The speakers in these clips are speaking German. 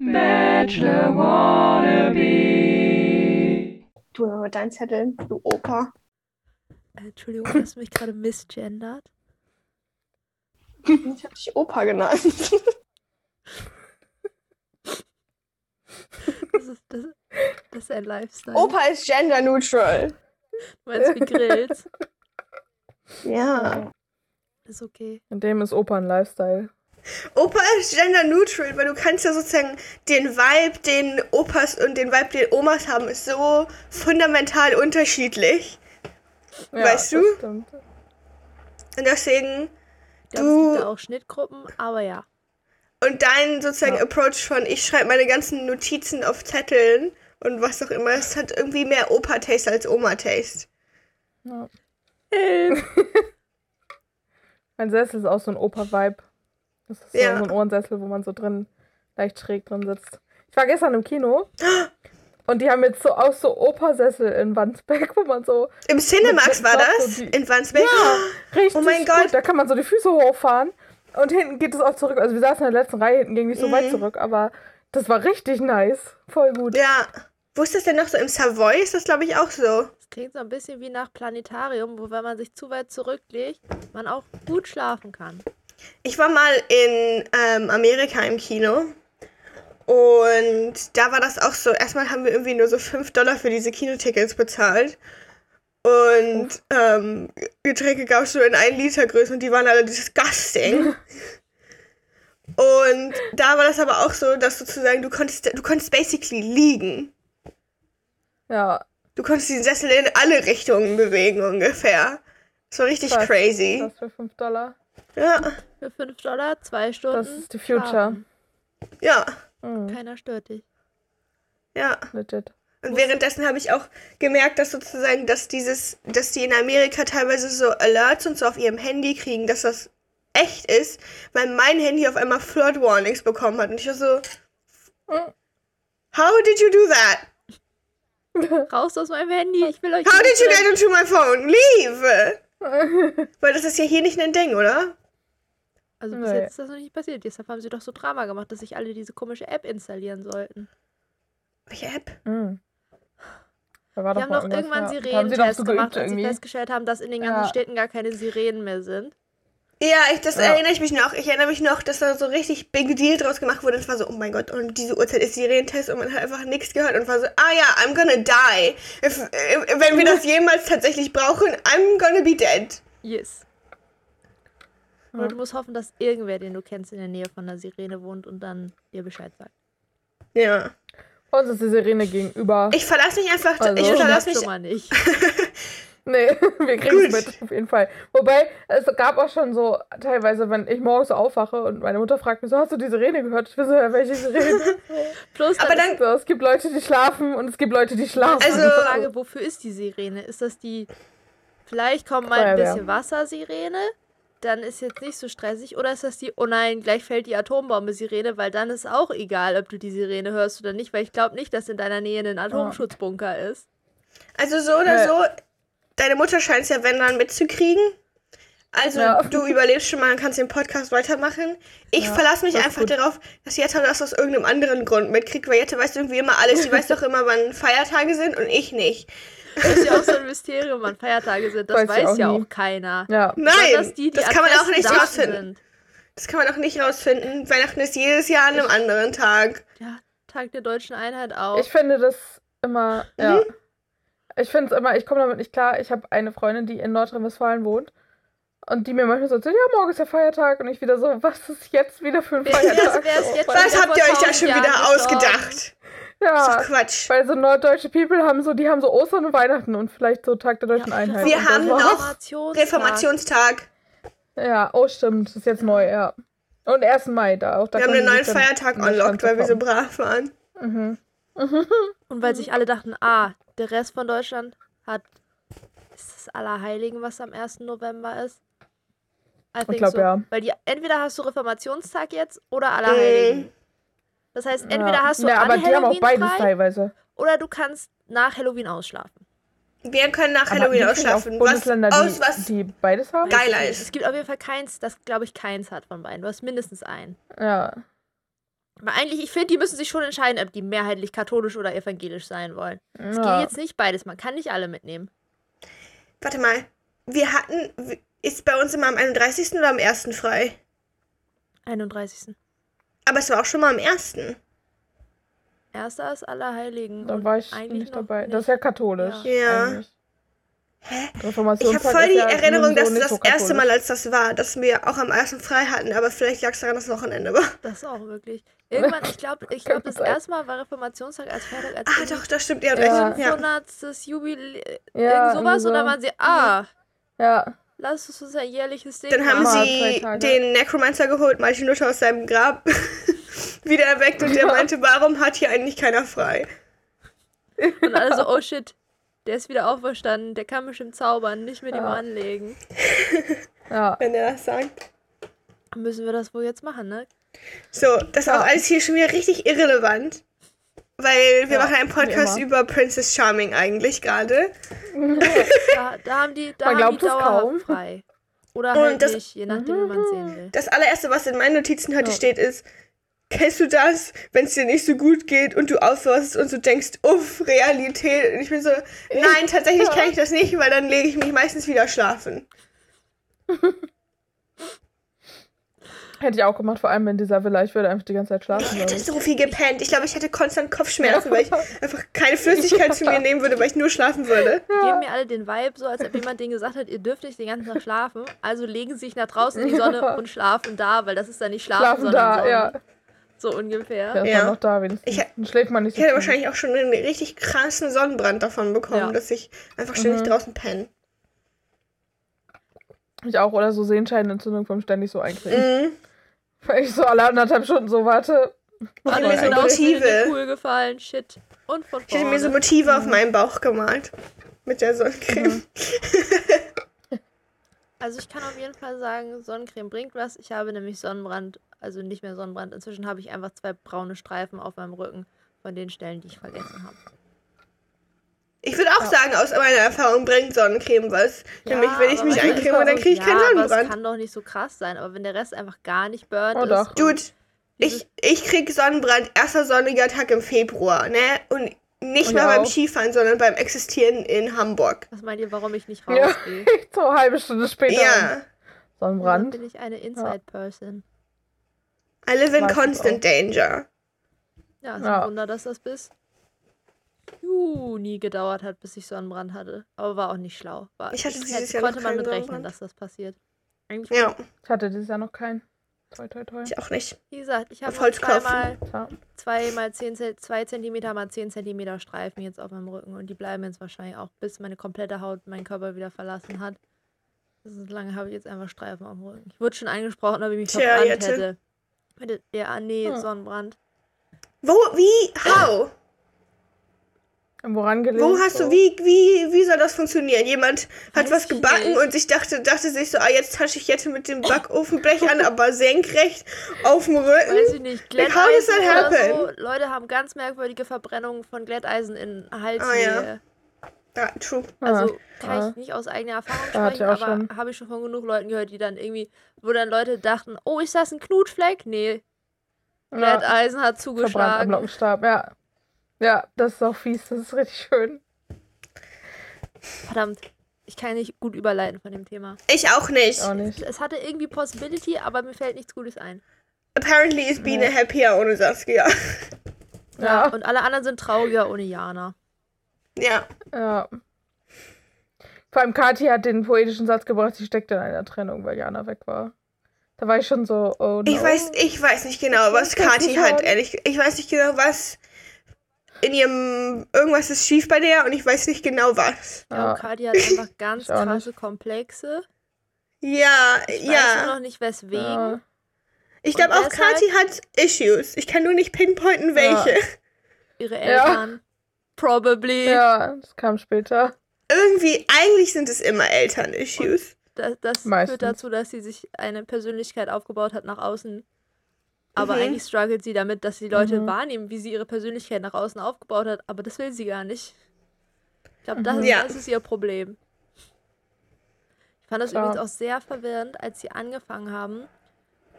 Bachelor Wannabe. Du mit deinen Zetteln, du Opa. Äh, Entschuldigung, hast du mich gerade misgendert? Ich hab dich Opa genannt. Das ist, das, das ist ein Lifestyle. Opa ist gender neutral. Du meinst wie Grills? Ja. Ist okay. In dem ist Opa ein Lifestyle. Opa ist gender neutral, weil du kannst ja sozusagen den Vibe, den Opas und den Vibe, den Omas haben, ist so fundamental unterschiedlich. Ja, Weißt das du? Stimmt. Und deswegen, glaube, es Du- gibt da auch Schnittgruppen, aber ja. und dein sozusagen Ja. Approach von, ich schreibe meine ganzen Notizen auf Zetteln und was auch immer, es hat irgendwie mehr Opa-Taste als Oma-Taste. Ja. mein Sessel ist auch so ein Opa-Vibe. Das ist Ja. so, ein Ohrensessel, wo man so drin leicht schräg drin sitzt. Ich war gestern im Kino und die haben jetzt so auch so Opa-Sessel in Wandsbek, wo man so Im Cinemax war das? so die- In Wandsbek? richtig Oh mein gut, Gott. da kann man so die Füße hochfahren und hinten geht es auch zurück. Also wir saßen in der letzten Reihe, hinten ging nicht so Mhm. weit zurück, aber das war richtig nice. Voll gut. Ja. Wo ist das denn noch so? Im Savoy ist das, glaube ich, auch so. Das klingt so ein bisschen wie nach Planetarium, wo wenn man sich zu weit zurücklegt, man auch gut schlafen kann. Ich war mal in ähm, Amerika im Kino. Und da war das auch so. Erstmal haben wir irgendwie nur so 5 Dollar für diese Kinotickets bezahlt. Und ähm, Getränke gab es so in 1 Liter Größe und die waren alle disgusting. und da war das aber auch so, dass sozusagen du konntest, du konntest basically liegen. Ja, Du konntest den Sessel in alle Richtungen bewegen ungefähr. Das war richtig Krass. crazy. das für 5 Dollar. Ja, Für 5 Dollar, zwei Stunden. Das ist die Future. schlafen. ja, Mhm, Keiner stört dich. ja. legit. Und währenddessen habe ich auch gemerkt, dass sozusagen, dass dieses, dass die in Amerika teilweise so Alerts und so auf ihrem Handy kriegen, dass das echt ist, weil mein Handy auf einmal Flood Warnings bekommen hat. Und ich war so, how did you do that? Raus aus meinem Handy, ich will euch. How did you get into my phone? Leave! Weil das ist ja hier nicht ein Ding, oder? Also bis Nee. jetzt ist das noch nicht passiert. Deshalb haben sie doch so Drama gemacht, dass sich alle diese komische App installieren sollten. Welche App? Mhm. Da war Die doch haben mal doch irgendwann ja. Sirenentests so gemacht, als sie festgestellt haben, dass in den ganzen Ja. Städten gar keine Sirenen mehr sind. Ja, ich, das Ja. erinnere ich mich noch. Ich erinnere mich noch, dass da so richtig Big Deal draus gemacht wurde. Es war so, oh mein Gott, und diese Uhrzeit ist Sirenentest und man hat einfach nichts gehört und war so, ah ja, I'm gonna die. If, if, wenn wir das jemals tatsächlich brauchen, I'm gonna be dead. Yes. Ja. Oder du musst hoffen, dass irgendwer, den du kennst, in der Nähe von einer Sirene wohnt und dann dir Bescheid sagt. Ja. Uns ist die Sirene gegenüber. Ich verlasse mich einfach, Also- ich Das verlasse Das mich, schon mal nicht. Nee, wir kriegen es mit, auf jeden Fall. Wobei, es gab auch schon so, teilweise, wenn ich morgens so aufwache und meine Mutter fragt mich so, hast du die Sirene gehört? Ich weiß nicht, welche Sirene. Plus, Aber dann so, es gibt Leute, die schlafen und es gibt Leute, die schlafen. Also- die Frage, wofür ist die Sirene? Ist das die, vielleicht kommt mal ein bisschen Wassersirene, dann ist jetzt nicht so stressig, oder ist das die, oh nein, gleich fällt die Atombombe-Sirene, weil dann ist auch egal, ob du die Sirene hörst oder nicht, weil ich glaube nicht, dass in deiner Nähe ein Atomschutzbunker ist. also so oder Ja. so, deine Mutter scheint es ja, wenn dann mitzukriegen. Also Ja. du überlebst schon mal und kannst den Podcast weitermachen. Ich Ja, verlasse mich einfach gut. darauf, dass Jette das aus irgendeinem anderen Grund mitkriegt, weil Jette weiß irgendwie immer alles. Die weiß doch immer, wann Feiertage sind und ich nicht. Das ist ja auch so ein Mysterium, wann Feiertage sind. Das Weiß ich weiß, auch ja nie. auch keiner. Ja, Nein, Besonders die, die das an kann man auch nicht rausfinden. sind. Das kann man auch nicht rausfinden. Weihnachten ist jedes Jahr an einem anderen Tag. Ja, Tag der deutschen Einheit auch. ich finde das immer, ja. Mhm. Ich finde es immer, ich komme damit nicht klar. Ich habe eine Freundin, die in Nordrhein-Westfalen wohnt. Und die mir manchmal so erzählt, ja, morgen ist der Feiertag. Und ich wieder so, was ist jetzt wieder für ein Wer- Feiertag? wer ist jetzt Was habt ihr euch da 1000 schon Jahren wieder gestorben. ausgedacht? Ja, So Quatsch. weil so norddeutsche People haben so, die haben so Ostern und Weihnachten und vielleicht so Tag der deutschen Ja, Einheit. Wir haben noch Reformationstag. Reformationstag. Ja, oh stimmt, das ist jetzt neu, ja. Und 1. Mai da auch. Da Wir haben die neuen Feiertag den unlocked, weil wir so brav waren. Mhm. Und weil sich alle dachten, ah, der Rest von Deutschland hat. Ist das Allerheiligen, was am 1. November ist? I think glaub, so. ja. Weil die, entweder hast du Reformationstag jetzt oder Allerheiligen. Mhm. Das heißt, entweder ja. hast du ja, an aber die haben auch Halloween beides frei teilweise. oder du kannst nach Halloween ausschlafen. Wir können nach Aber Halloween ausschlafen. Was, Bundesländer, aus die, was die beides haben? Geiler ist. Es gibt auf jeden Fall keins, das glaube ich keins hat von beiden. Du hast mindestens einen. Ja. Aber eigentlich, ich finde, die müssen sich schon entscheiden, ob die mehrheitlich katholisch oder evangelisch sein wollen. Es geht Ja. jetzt nicht beides, man kann nicht alle mitnehmen. Warte mal. Wir hatten. Ist bei uns immer am 31. oder am 1. frei? 31. Aber es war auch schon mal am 1. Erster ist Allerheiligen. Da war ich eigentlich nicht dabei. nicht. Das ist ja katholisch. Ja. Eigentlich. Hä? Ich habe voll die ja Erinnerung, dass nicht das so erste Mal, als das war, dass wir auch am 1. frei hatten, aber vielleicht lag es daran, dass es Wochenende war. Das auch wirklich. Irgendwann, ich glaube, ich glaub, das erste Mal war Reformationstag als Feiertag als Ah, doch, das stimmt, ihr habt Ja. recht. Ja. 500. Jubiläum, Ja, irgend sowas. irgendwie Und dann so. waren sie, ah, Ja, lass uns unser jährliches Ding Dann haben sie den Necromancer geholt, Martin Luther aus seinem Grab wieder erweckt und der meinte, warum hat hier eigentlich keiner frei? Und alle so, oh shit, der ist wieder auferstanden, der kann bestimmt zaubern, nicht mit ihm Ja. anlegen. ja. Wenn er das sagt. Müssen wir das wohl jetzt machen, ne? So, das ist Ja. auch alles hier schon wieder richtig irrelevant. Weil wir Ja, machen einen Podcast über Princess Charming eigentlich gerade. Da, da haben die, da Man haben die glaubt es dauerhaft kaum. frei. Oder Und halt das- nicht, je nachdem, wie man sehen will. Das allererste, was in meinen Notizen heute Ja. steht, ist, kennst du das, wenn es dir nicht so gut geht und du aufwachst und so denkst, uff, Realität. Und ich bin so, nein, tatsächlich Ja. kann ich das nicht, weil dann lege ich mich meistens wieder schlafen. Hätte ich auch gemacht, vor allem in dieser Villa. Ich würde einfach die ganze Zeit schlafen. Ich hätte so viel gepennt. Ich glaube, ich hätte konstant Kopfschmerzen, weil ich einfach keine Flüssigkeit zu mir nehmen würde, weil ich nur schlafen würde. Die geben mir alle den Vibe, so als ob jemand denen gesagt hat, ihr dürft nicht den ganzen Tag schlafen. Also legen sie sich nach draußen in die Sonne Ja. und schlafen da, weil das ist dann nicht schlafen, Schlafen sondern da, Sonnen. ja. So ungefähr. Ja. dann noch da wenigstens. Ich- Dann schläft man nicht Ich hätte wahrscheinlich auch schon einen richtig krassen Sonnenbrand davon bekommen, Ja. dass ich einfach ständig Mhm. draußen penne. Ich auch. Oder so Sehenscheidenentzündung vom ständig so eincremen. Mhm. Weil ich so alle anderthalb Stunden so warte. Alle mir sind so Motive. mir cool gefallen, shit. Und von Ich hätte mir so vorne. Motive auf meinen Bauch gemalt. Mit der Sonnencreme. Also ich kann auf jeden Fall sagen, Sonnencreme bringt was. Ich habe nämlich Sonnenbrand, also nicht mehr Sonnenbrand. Inzwischen habe ich einfach zwei braune Streifen auf meinem Rücken von den Stellen, die ich vergessen habe. Ich würde auch sagen, aus meiner Erfahrung bringt Sonnencreme was. Nämlich, wenn ich mich eincreme, ist dann kriege ich so, keinen ja, aber Sonnenbrand. Es kann doch nicht so krass sein, aber wenn der Rest einfach gar nicht burnt Oh, ist. doch. und Dude, ich, ich krieg Sonnenbrand, erster sonniger Tag im Februar, ne? Und nicht Und mal ja beim. Skifahren, sondern beim Existieren in Hamburg. Was meint ihr, warum ich nicht Ja. rausgehe? so eine halbe Stunde später. Ja. Dann Sonnenbrand. bin ich eine Inside-Person. I live in constant danger. Ja, ist Ja. ein Wunder, dass das bis Juni gedauert hat, bis ich Sonnenbrand hatte. Aber war auch nicht schlau. War, Ich hatte das dieses hätte- Jahr noch konnte man keinen mit rechnen, Sonnenbrand. dass das passiert. Eigentlich, Ja, Ich hatte dieses Jahr noch keinen. Toi, toi, toi. ich auch nicht. wie gesagt, ich habe zweimal Ja. zwei mal 10 Zent- zwei Zentimeter mal 10 Zentimeter Streifen jetzt auf meinem Rücken und die bleiben jetzt wahrscheinlich auch, bis meine komplette Haut meinen Körper wieder verlassen hat. So lange habe ich jetzt einfach Streifen auf dem Rücken. Ich wurde schon angesprochen, ob ich mich Tja, verbrannt hätte. Der, ah, nee, Hm. Sonnenbrand. Wo, wie, how? Woran gelegen? Wo hast du, wie, wie, wie soll das funktionieren? Jemand hat Weiß was ich gebacken nicht. und sich dachte, dachte sich so, ah, jetzt tasche ich jetzt mit dem Backofenblech an, aber senkrecht auf dem Rücken. Weiß ich nicht, Like, how does Glätteisen that oder so. happen? Leute haben ganz merkwürdige Verbrennungen von Glätteisen in Halsnähe. Ah, ja. Ja, true. Also kann ah. ich nicht aus eigener Erfahrung sprechen, ich aber habe ich schon von genug Leuten gehört, die dann irgendwie, wo dann Leute dachten, oh, ist das ein Knutfleck? Nee, Ja, Glätteisen hat verbrannt am zugeschlagen. Lockenstab, ja. Ja, das ist auch fies, das ist richtig schön. Verdammt, ich kann nicht gut überleiten von dem Thema. Ich auch nicht. Auch nicht. Es hatte irgendwie Possibility, aber mir fällt nichts Gutes ein. Apparently is Biene Ja. happier ohne Saskia. Ja, Und alle anderen sind trauriger ohne Jana. Ja. ja. Vor allem Kathi hat den poetischen Satz gebracht, sie steckte in einer Trennung, weil Jana weg war. Da war ich schon so, oh no. Ich weiß, ich weiß nicht genau, was Kathi hat, ehrlich. Ich weiß nicht genau, was in ihrem. Irgendwas ist schief bei der und ich weiß nicht genau was. Ja, Ja. und Kati hat einfach ganz krasse Komplexe. Ja, Ich weiß nur ja. noch nicht weswegen. Ja. Ich glaube auch, deshalb- Kathi hat Issues. Ich kann nur nicht pinpointen, welche. Ihre Ja. Eltern. Probably. ja, das kam später. Irgendwie, eigentlich sind es immer Eltern-Issues. Das, das führt dazu, dass sie sich eine Persönlichkeit aufgebaut hat nach außen. Aber Mhm. eigentlich struggelt sie damit, dass die Leute Mhm. wahrnehmen, wie sie ihre Persönlichkeit nach außen aufgebaut hat. Aber das will sie gar nicht. Ich glaube, das, Mhm. ist- Ja. das ist ihr Problem. Ich fand das Klar. übrigens auch sehr verwirrend, als sie angefangen haben,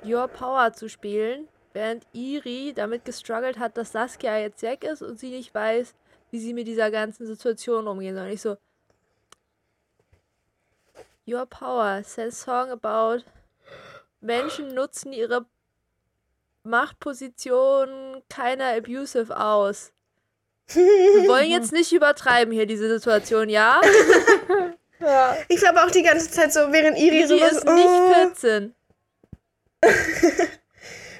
Your Power zu spielen, während Iri damit gestruggelt hat, dass Saskia jetzt weg ist und sie nicht weiß, wie sie mit dieser ganzen Situation umgehen soll. Und ich so, Your Power, says song about Menschen nutzen ihre Machtposition keiner abusive aus. Wir wollen jetzt nicht übertreiben hier diese Situation, ja? Ja. Ich glaube auch die ganze Zeit so, während Iri so ist nicht oh, 14.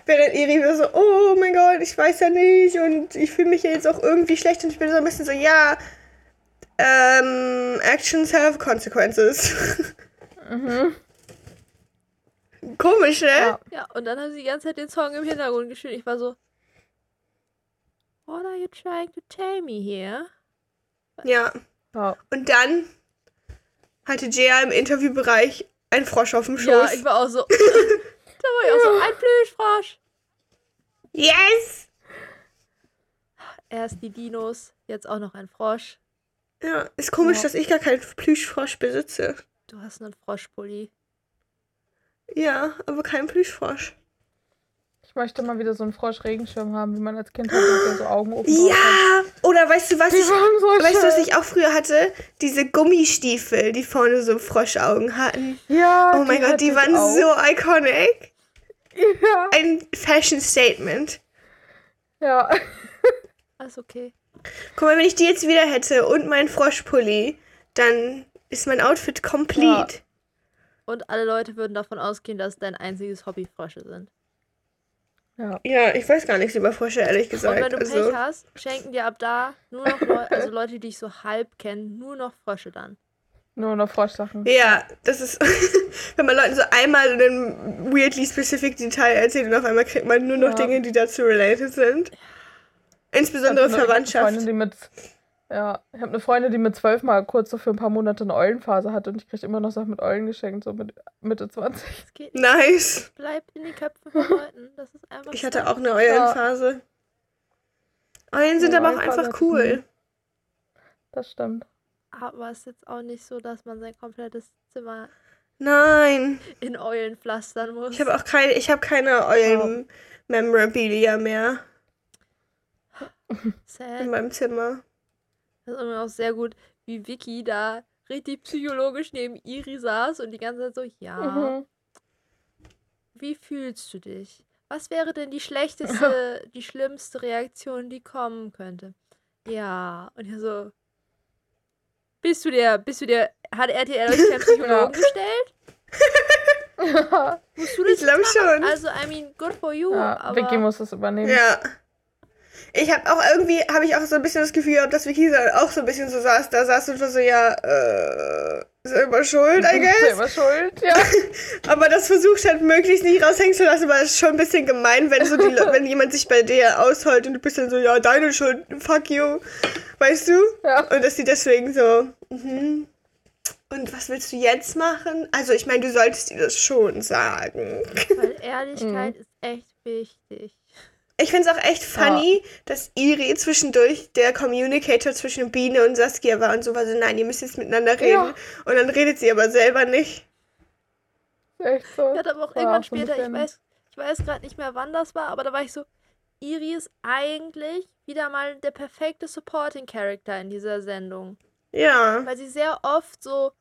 während Iri so, oh mein Gott, ich weiß ja nicht und ich fühle mich ja jetzt auch irgendwie schlecht und ich bin so ein bisschen so, ja, ähm, actions have consequences. Mhm. Komisch, ne? Ja. Ja, und dann haben sie die ganze Zeit den Song im Hintergrund gespielt. Ich war so, What are you trying to tell me here? Ja. Ja. Und dann hatte Jaya im Interviewbereich einen Frosch auf dem Schoß. Ja, ich war auch so. da war ich auch so, ein Plüschfrosch. yes! Erst die Dinos, jetzt auch noch ein Frosch. Ja, ist komisch, Ja. dass ich gar keinen Plüschfrosch besitze. Du hast einen Froschpulli. Ja, aber keinen Plüschfrosch. Ich möchte mal wieder so einen Frosch-Regenschirm haben, wie man als Kind hatte, mit der so Augen oben hat. Ja! Oder weißt du, was Die ich, waren so weißt du, was ich auch früher hatte? Diese Gummistiefel, die vorne so Froschaugen hatten. Ja, Oh mein Gott, die waren auch. so iconic. Ja. Ein Fashion Statement. Ja. Alles okay. Guck mal, wenn ich die jetzt wieder hätte und meinen Froschpulli, dann ist mein Outfit complete. Und alle Leute würden davon ausgehen, dass dein einziges Hobby Frösche sind. Ja. Ja, ich weiß gar nichts über Frösche, ehrlich Und gesagt. wenn du also, Pech hast, schenken dir ab da nur noch Leute, also Leute, die dich so halb kennen, nur noch Frösche dann. Nur noch Froschsachen. ja, das ist, wenn man Leuten so einmal ein weirdly specific Detail erzählt und auf einmal kriegt man nur noch Ja. Dinge, die dazu related sind. Insbesondere Verwandtschaft. Freundin, die mit, ja, ich habe eine Freundin, die mit zwölf mal kurz so für ein paar Monate eine Eulenphase hatte und ich kriege immer noch Sachen mit Eulen geschenkt, so mit Mitte 20. Das geht nicht. Nice. Bleibt in die Köpfe von Leuten. Das ist einfach. Ich hatte auch eine Eulenphase. Eulen sind Ja, aber auch Eulenphase einfach cool. Das stimmt. Aber es ist jetzt auch nicht so, dass man sein komplettes Zimmer Nein. in Eulen pflastern muss. Ich habe auch keine, ich habe keine Eulen-Memorabilia mehr in Sad. meinem Zimmer. Das ist immer auch sehr gut, wie Vicky da richtig psychologisch neben Iri saß und die ganze Zeit so, ja, Mhm. wie fühlst du dich? Was wäre denn die schlechteste, die schlimmste Reaktion, die kommen könnte? Ja, und er so, bist du der, bist du der, hat RTL euch keinen Psychologen Ja. gestellt? Musst du das Ich glaube schon. Also, I mean, good for you, ja, aber Vicky muss das übernehmen. Ja. Ich habe auch irgendwie, habe ich auch so ein bisschen das Gefühl gehabt, dass Vicky so- auch so ein bisschen so saß, da saß und war so, ja, äh, selber schuld, I guess. Selber schuld, ja. Aber das versucht halt möglichst nicht raushängen zu lassen, weil es ist schon ein bisschen gemein, wenn so die, wenn jemand sich bei dir ausholt und du bist dann so, ja, deine Schuld, fuck you. Weißt du? ja. Und dass sie deswegen so, mhm. Und was willst du jetzt machen? Also, ich meine, du solltest ihr das schon sagen. weil Ehrlichkeit ist echt wichtig. Ich finde es auch echt funny, dass Iri zwischendurch der Communicator zwischen Biene und Saskia war und so war so, nein, ihr müsst jetzt miteinander reden. Ja. Und dann redet sie aber selber nicht. Echt so. Ja, aber auch War irgendwann später, ich weiß, ich weiß gerade nicht mehr, wann das war, aber da war ich so, Iri ist eigentlich wieder mal der perfekte Supporting Character in dieser Sendung. Ja. Weil sie sehr oft so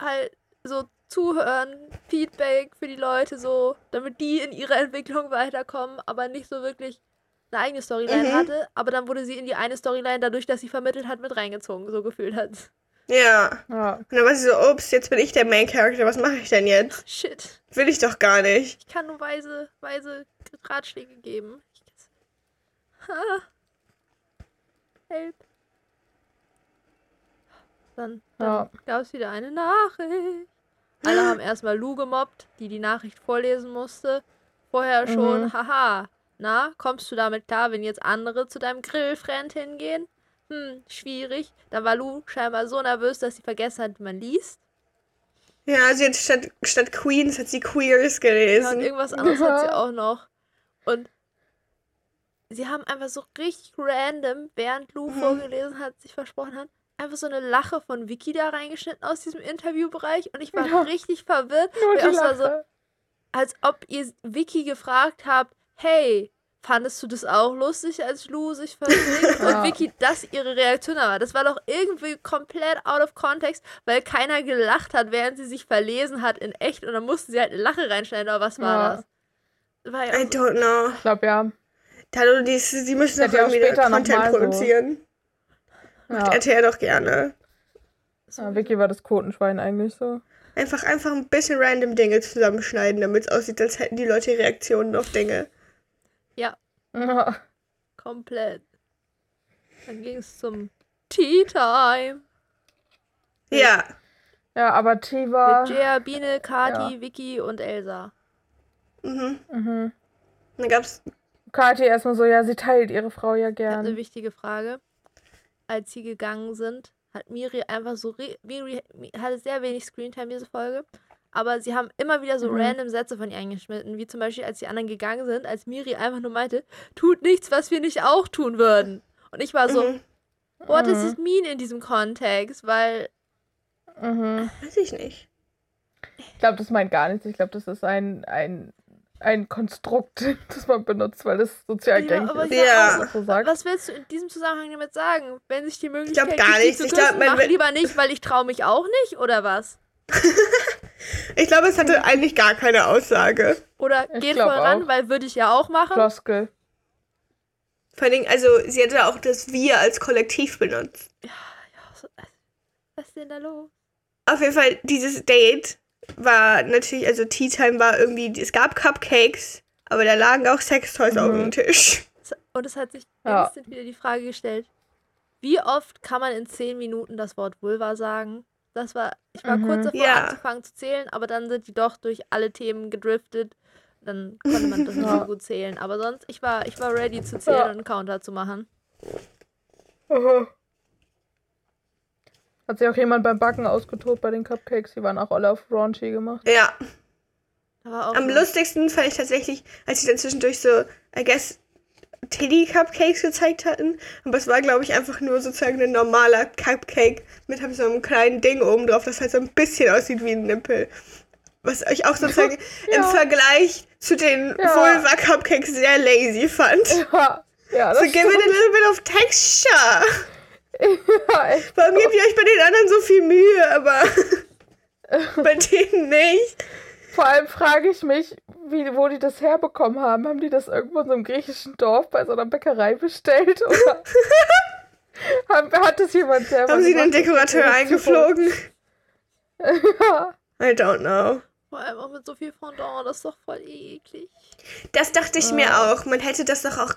halt so zuhören, Feedback für die Leute so, damit die in ihrer Entwicklung weiterkommen, aber nicht so wirklich eine eigene Storyline Mhm. hatte, aber dann wurde sie in die eine Storyline dadurch, dass sie vermittelt hat, mit reingezogen, so gefühlt hat. Ja. Ja. Und dann war sie so, ups, jetzt bin ich der Main Character, was mache ich denn jetzt? Shit. Will ich doch gar nicht. Ich kann nur weise, weise Ratschläge geben. Ich ha. Help. Dann, dann Ja. gab es wieder eine Nachricht. Alle haben erstmal Lou gemobbt, die die Nachricht vorlesen musste. Vorher schon, Mhm. haha. Na, kommst du damit klar, wenn jetzt andere zu deinem Grillfriend hingehen? Hm, schwierig. Dann war Lou scheinbar so nervös, dass sie vergessen hat, wie man liest. Ja, sie hat statt, statt Queens hat sie Queers Ja, und gelesen. irgendwas anderes hat sie Ja. auch noch. Und sie haben einfach so richtig random, während Lou Mhm. vorgelesen hat, sich versprochen hat, einfach so eine Lache von Vicky da reingeschnitten aus diesem Interviewbereich. Und ich war Ja. richtig verwirrt, Nur die auch so, Lache. als ob ihr Vicky gefragt habt, hey, fandest du das auch lustig, als Lou sich versinkt? Ja. Und Vicky, das ihre Reaktion war. Das war doch irgendwie komplett out of context, weil keiner gelacht hat, während sie sich verlesen hat in echt und dann mussten sie halt eine Lache reinschneiden, oder was war Ja. das? War ja I so, don't know. Ich glaube, ja. Hallo, die, die müssen doch die auch irgendwie später noch Content mal so. Ja. RTL doch gerne. so ja. Vicky war das Quotenschwein eigentlich so. Einfach, einfach ein bisschen random Dinge zusammenschneiden, damit es aussieht, als hätten die Leute Reaktionen auf Dinge. ja, Ja. komplett. Dann ging es zum Tea Time. Ja. Ja, aber Tiva. Mit Jia, Biene, Kati, Ja. Vicky und Elsa. Mhm. Mhm. Dann gab's. Kathi erstmal so, ja, sie teilt ihre Frau ja Ich habe eine gern. wichtige Frage. Als sie gegangen sind, hat Miri einfach so. Miri Mi- hatte sehr wenig Screentime diese Folge. Aber sie haben immer wieder so Mhm. random Sätze von ihr eingeschnitten. Wie zum Beispiel, als die anderen gegangen sind, als Miri einfach nur meinte: Tut nichts, was wir nicht auch tun würden. Und ich war so: Mhm. What does Mhm. it mean in diesem Kontext? Weil. Mhm. Weiß ich nicht. Ich glaube, das meint gar nichts. Ich glaube, das ist ein, ein, ein Konstrukt, das man benutzt, weil das sozial Ja, gängig aber ist. ich Ja. auch so, was willst du in diesem Zusammenhang damit sagen? Wenn sich die Möglichkeit gar gibt, dich nichts. zu Ich glaub, küssen, man mach lieber nicht, weil ich traue mich auch nicht, oder was? Ich glaube, es hatte eigentlich gar keine Aussage. Oder Ich geht glaub voll ran, auch. weil würde ich ja auch machen. Floskel. Vor allen Dingen, also, sie hatte auch das Wir als Kollektiv benutzt. So, Was ist denn da los? Auf jeden Fall, dieses Date war natürlich, also Tea Time war irgendwie, es gab Cupcakes, aber da lagen auch Sextoys auf Mhm. dem Tisch. Und es hat sich Ja. instant wieder die Frage gestellt, wie oft kann man in 10 Minuten das Wort Vulva sagen? Das war, ich war Mhm. kurz davor Ja. anzufangen zu zählen, aber dann sind die doch durch alle Themen gedriftet. Dann konnte man das nicht so gut zählen. Aber sonst, ich war, ich war ready zu zählen Ja. und einen Counter zu machen. Aha. Hat sich auch jemand beim Backen ausgetobt bei den Cupcakes? Die waren auch alle auf raunchy gemacht. Ja, am so- lustigsten fand ich tatsächlich, als sie dann zwischendurch so, I guess, Teddy-Cupcakes gezeigt hatten. Aber es war, glaube ich, einfach nur sozusagen ein normaler Cupcake mit halt so einem kleinen Ding oben drauf, das halt so ein bisschen aussieht wie ein Nippel. Was ich auch sozusagen im Ja. Vergleich zu den Ja. Vulva-Cupcakes sehr lazy fand. Ja, ja, das So, give it a stimmt. little bit of texture. Warum gebt ihr euch bei den anderen so viel Mühe, aber bei denen nicht? Vor allem frage ich mich, wie, wo die das herbekommen haben. Haben die das irgendwo in so einem griechischen Dorf bei so einer Bäckerei bestellt? Oder haben, hat das jemand selber Haben sie einen gemacht? Dekorateur eingeflogen? Ja. I don't know. Vor allem auch mit so viel Fondant, das ist doch voll eklig. Das dachte ich mir auch. Man hätte das doch auch.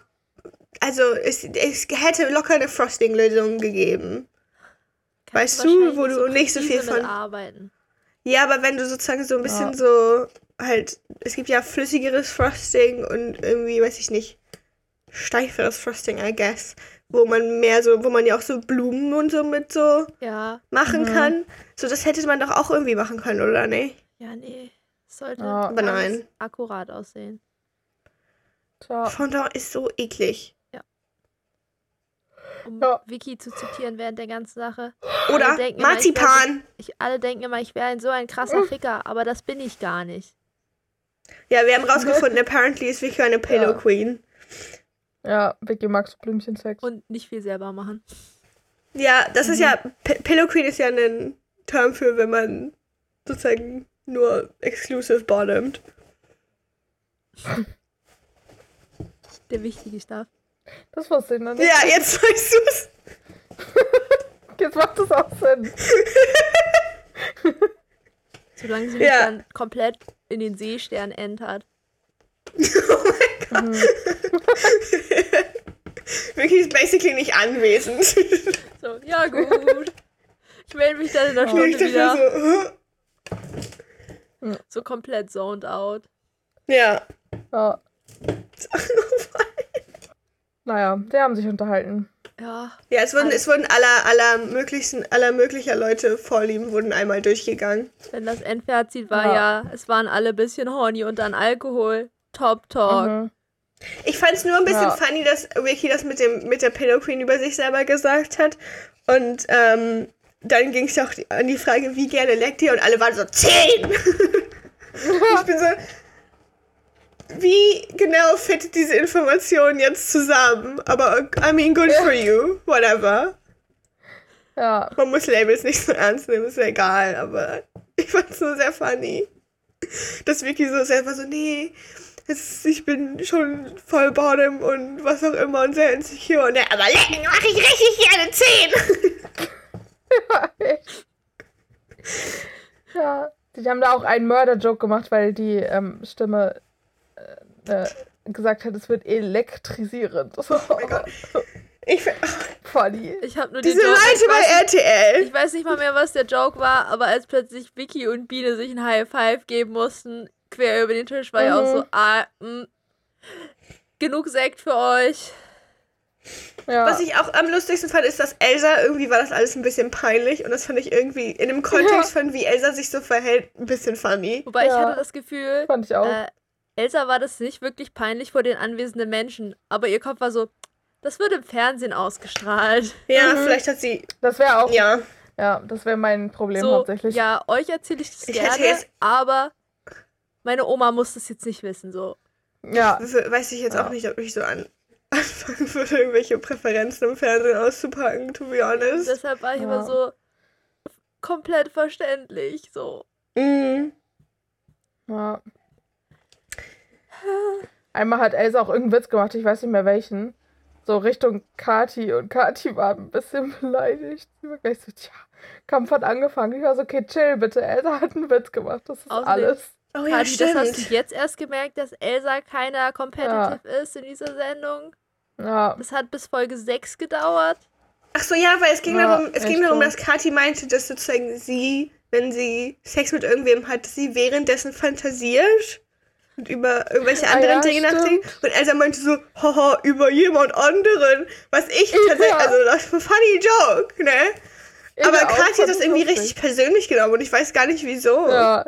Also, es, es hätte locker eine Frosting-Lösung gegeben. Weißt du, wo du nicht so viel von- arbeiten. Ja, aber wenn du sozusagen so ein bisschen Ja. so halt. Es gibt ja flüssigeres Frosting und irgendwie, weiß ich nicht, steiferes Frosting, I guess. Wo man mehr so, wo man ja auch so Blumen und so mit so Ja, machen Mhm. kann. So, das hätte man doch auch irgendwie machen können, oder nicht? ja, nee. Sollte Ja. Aber nein. akkurat aussehen. Tja. Fondant ist so eklig. Um Ja. Vicky zu zitieren während der ganzen Sache. Oder Alle denken immer, ich Marzipan. Ich, alle denken immer, ich wäre ein so ein krasser Ficker, aber das bin ich gar nicht. Ja, wir haben rausgefunden, apparently ist Vicky eine Pillow Ja. Queen. Ja, Vicky magst Blümchensex. Und nicht viel selber machen. Ja, das ist Mhm. ja, P Pillow Queen ist ja ein Term für, wenn man sozusagen nur exclusive bottomt. Der wichtige Stuff. Das ich noch nicht. Ja, jetzt weißt du es. Jetzt macht das auch Sinn. Solange sie Ja. nicht dann komplett in den Seestern entert. Vicky ist basically nicht anwesend. So, ja gut. Ich melde mich dann in einer ich Stunde wieder. so? So komplett zoned out. ja. Ja. Naja, die haben sich unterhalten. Ja, Ja, es wurden, es wurden aller, aller möglichsten, aller möglicher Leute Vorlieben wurden einmal durchgegangen. wenn das Endfazit war, Ja. ja, es waren alle ein bisschen horny und dann Alkohol. Top Talk. Mhm. Ich fand es nur ein bisschen Ja. funny, dass Vicky das mit dem mit der Pillow Queen über sich selber gesagt hat. Und ähm, dann ging es auch an die Frage, wie gerne leckt ihr? Und alle waren so, zehn! ich bin so, wie genau fittet diese Information jetzt zusammen? Aber, I mean, good for you. Whatever. Ja. Man muss Labels nicht so ernst nehmen, ist ja egal, aber ich fand's nur sehr funny. Dass Vicky so selber so, nee, es, ich bin schon voll bottom und was auch immer und sehr insecure. Und er, aber lecken mache ich richtig gerne 10. Ja. Ja. Die haben da auch einen Mörder-Joke gemacht, weil die ähm, Stimme äh, gesagt hat, es wird elektrisierend. Oh mein Gott. Ich Funny. Ich habe nur diese den Joke. Leute ich, bei nicht, RTL. ich weiß nicht mal mehr, was der Joke war, aber als plötzlich Vicky und Biene sich ein High Five geben mussten, quer über den Tisch, war ja auch Mhm. so, ah, mh, genug Sekt für euch. Ja. Was ich auch am lustigsten fand, ist, dass Elsa, irgendwie war das alles ein bisschen peinlich und das fand ich irgendwie in dem Kontext von, wie Elsa sich so verhält, ein bisschen funny. Wobei ich Ja. hatte das Gefühl, Fand ich auch. äh, Elsa war das nicht wirklich peinlich vor den anwesenden Menschen, aber ihr Kopf war so, das wird im Fernsehen ausgestrahlt. Ja, Mhm. vielleicht hat sie, Das wäre auch. Ja, ja. das wäre mein Problem So, hauptsächlich. ja, euch erzähle ich das Ich gerne, jetzt- aber meine Oma muss das jetzt nicht wissen, so. Ja. W- Weiß ich jetzt Ja. auch nicht, ob ich so an anfangen würde, irgendwelche Präferenzen im Fernsehen auszupacken, to be honest. Deshalb war ich Ja. immer so komplett verständlich, so. Mhm. ja. Einmal hat Elsa auch irgendeinen Witz gemacht, ich weiß nicht mehr welchen. So Richtung Kati und Kati war ein bisschen beleidigt. Sie war gleich so, tja, Kampf hat angefangen. Ich war so, okay, chill bitte. Elsa hat einen Witz gemacht, das ist Außerdem- alles. Oh ja, Kati, das hast stimmt. du jetzt erst gemerkt, dass Elsa keiner competitive ist in dieser Sendung. Ja. Das hat bis Folge 6 gedauert. Ach so, ja, weil es ging Ja, darum, es ging darum, so. dass Kathi meinte, dass sozusagen sie, wenn sie Sex mit irgendwem hat, sie währenddessen fantasiert und über irgendwelche Ah anderen ja, Dinge nachdenkt. Und Elsa meinte so, haha, über jemand anderen. Was ich tatsächlich, Ja. also das ist ein funny joke, ne? Ich Aber auch, Kathi hat das irgendwie lustig. richtig persönlich genommen und ich weiß gar nicht wieso. Ja.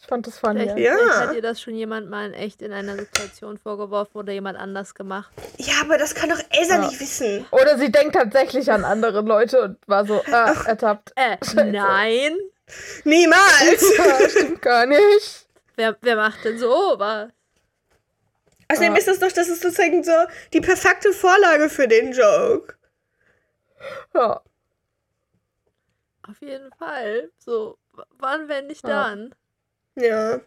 Ich fand das funny. Vielleicht, Ja. vielleicht hat ihr das schon jemand mal in echt in einer Situation vorgeworfen oder jemand anders gemacht. Ja, aber das kann doch Elsa Ja. nicht wissen. Oder sie denkt tatsächlich an andere Leute und war so, ah, ertappt. Äh, nein. Niemals! Ja, stimmt gar nicht. Wer, wer macht denn so was? Außerdem Ja. ist das doch, das ist sozusagen so die perfekte Vorlage für den Joke. Ja. Auf jeden Fall. So, wann, wenn nicht Ja. dann? Ja.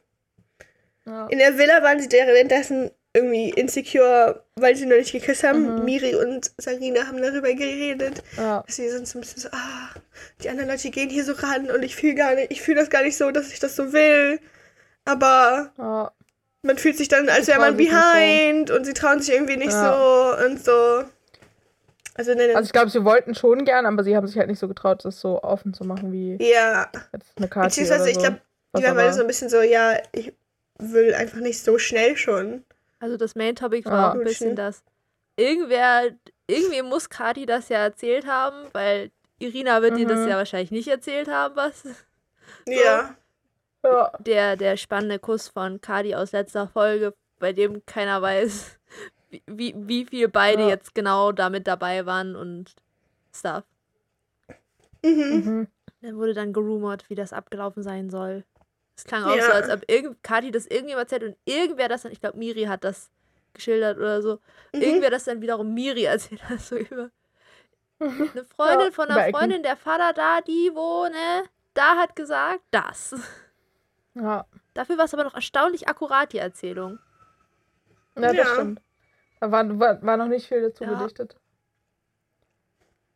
ja. In der Villa waren sie währenddessen irgendwie insecure, weil sie noch nicht geküsst haben. Mhm. Miri und Sarina haben darüber geredet. ja. Sie sind so ein bisschen so, ah, die anderen Leute gehen hier so ran und ich fühle gar nicht, ich fühle das gar nicht so, dass ich das so will. Aber ja. man fühlt sich dann, als wäre man so. behind und sie trauen sich irgendwie nicht Ja. so und so. Also, ne, ne, Also ich glaube, sie wollten schon gern, aber sie haben sich halt nicht so getraut, das so offen zu machen wie ja. jetzt eine Karte. Beziehungsweise, oder ich so. glaube, Was die waren beide so ein bisschen so, ja, ich will einfach nicht so schnell schon. Also das Main Topic war Ja. auch ein bisschen das. Irgendwer, irgendwie muss Kati das ja erzählt haben, weil Irina wird dir das Mhm. ja wahrscheinlich nicht erzählt haben, was Ja. Ja. der, der spannende Kuss von Kadi aus letzter Folge, bei dem keiner weiß, wie, wie, wie viel beide Ja. jetzt genau damit dabei waren und Stuff. Mhm. Mhm. Dann wurde dann gerumort, wie das abgelaufen sein soll. Es klang auch Ja. so, als ob irgend, Kati das irgendjemand erzählt und irgendwer das dann, ich glaube, Miri hat das geschildert oder so. Mhm. Irgendwer das dann wiederum Miri erzählt hat, so über. Eine Freundin Ja, von einer. Freundin, der Vater da, die, wo, ne, da hat gesagt, das. Ja. Dafür war es aber noch erstaunlich akkurat, die Erzählung. ja, das Ja. stimmt. Da war, war, war noch nicht viel dazu Ja. gedichtet.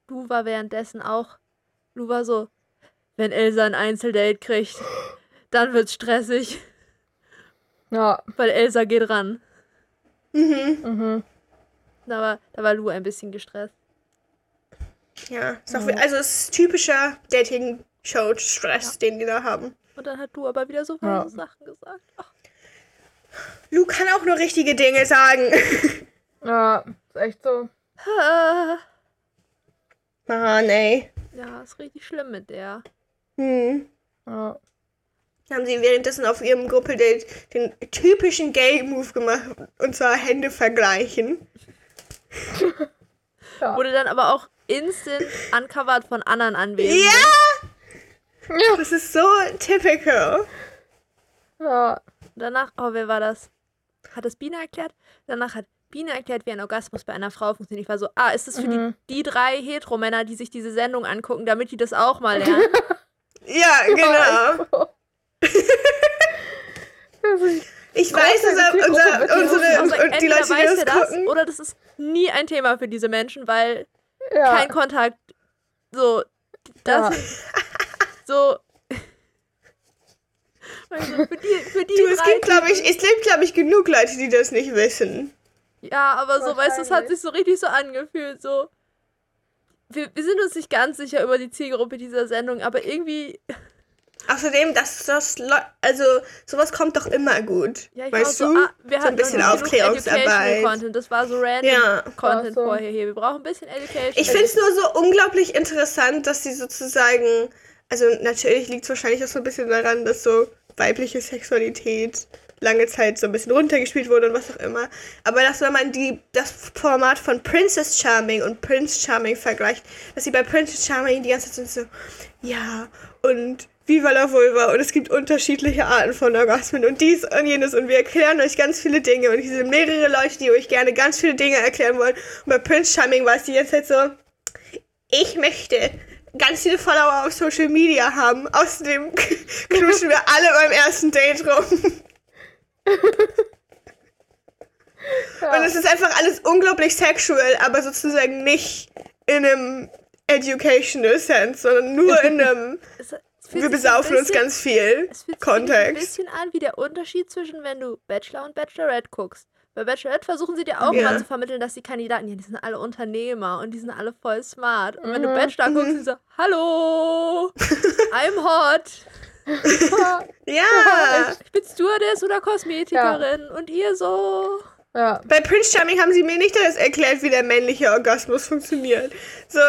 Lu war währenddessen auch. Lu war so, wenn Elsa ein Einzeldate kriegt, dann wird's stressig, Ja. weil Elsa geht ran. Mhm. Mhm. Da war, da war Lu ein bisschen gestresst. Ja. Ist auch, Ja. Also, es ist typischer Dating-Show-Stress, den die da haben. Und dann hat Lu aber wieder so Ja. weise Sachen gesagt. Ach, Lu kann auch nur richtige Dinge sagen. Ja, ist echt so. ah. Mann, ey. Ja, ist richtig schlimm mit der. Hm. Ja. Haben sie währenddessen auf ihrem Gruppeldate den typischen Gay-Move gemacht. Und zwar Hände vergleichen. Ja. Wurde dann aber auch instant uncovered von anderen Anwesenden. Ja! Ja. Das ist so typical. ja. danach, oh, wer war das? Hat das Biene erklärt? Danach hat Biene erklärt, wie ein Orgasmus bei einer Frau funktioniert. Ich war so, ah, ist das für Mhm. die, die drei Heteromänner, die sich diese Sendung angucken, damit die das auch mal lernen? Ja, genau. Ich- weiß, unser, Zielgruppe unser, hier unsere, Also, und die Leute, die weiß das das gucken. oder das ist nie ein Thema für diese Menschen, weil ja. kein Kontakt, so, das Ja. So. Also für die, für die Du, es gibt, glaube ich, es gibt, glaube ich, genug Leute, die das nicht wissen. Ja, aber so, weißt du, es hat sich so richtig so angefühlt, so. Wir, wir sind uns nicht ganz sicher über die Zielgruppe dieser Sendung, aber irgendwie, Außerdem, das, das, also, sowas kommt doch immer gut. ja, weißt so, du? ah, wir So ein bisschen Aufklärungsarbeit. Content, das war so random Ja. Content so. vorher hier. Wir brauchen ein bisschen Education. Ich finde es nur so unglaublich interessant, dass sie sozusagen, also natürlich liegt es wahrscheinlich auch so ein bisschen daran, dass so weibliche Sexualität lange Zeit so ein bisschen runtergespielt wurde und was auch immer. Aber dass wenn man die, das Format von Princess Charming und Prince Charming vergleicht, dass sie bei Princess Charming die ganze Zeit so, ja, und Viva la Vulva und es gibt unterschiedliche Arten von Orgasmen und dies und jenes und wir erklären euch ganz viele Dinge und hier sind mehrere Leute, die euch gerne ganz viele Dinge erklären wollen. Und bei Prince Charming war es die ganze Zeit so, ich möchte ganz viele Follower auf Social Media haben. Außerdem knutschen wir alle beim ersten Date rum. ja. Und es ist einfach alles unglaublich sexual, aber sozusagen nicht in einem educational sense, sondern nur in einem, wir sich besaufen uns bisschen- ganz viel Es fühlt sich wirklich ein Kontext. bisschen an wie der Unterschied zwischen, wenn du Bachelor und Bachelorette guckst. Bei Bachelorette versuchen sie dir auch Ja. mal zu vermitteln, dass die Kandidaten, ja, die sind alle Unternehmer und die sind alle voll smart. Und wenn du Mhm. Bachelor guckst, sind sie so, hallo, I'm hot, Ja. ich bin Stewardess oder Kosmetikerin und ihr so. ja. Bei Prince Charming haben sie mir nicht das erklärt, wie der männliche Orgasmus funktioniert. So.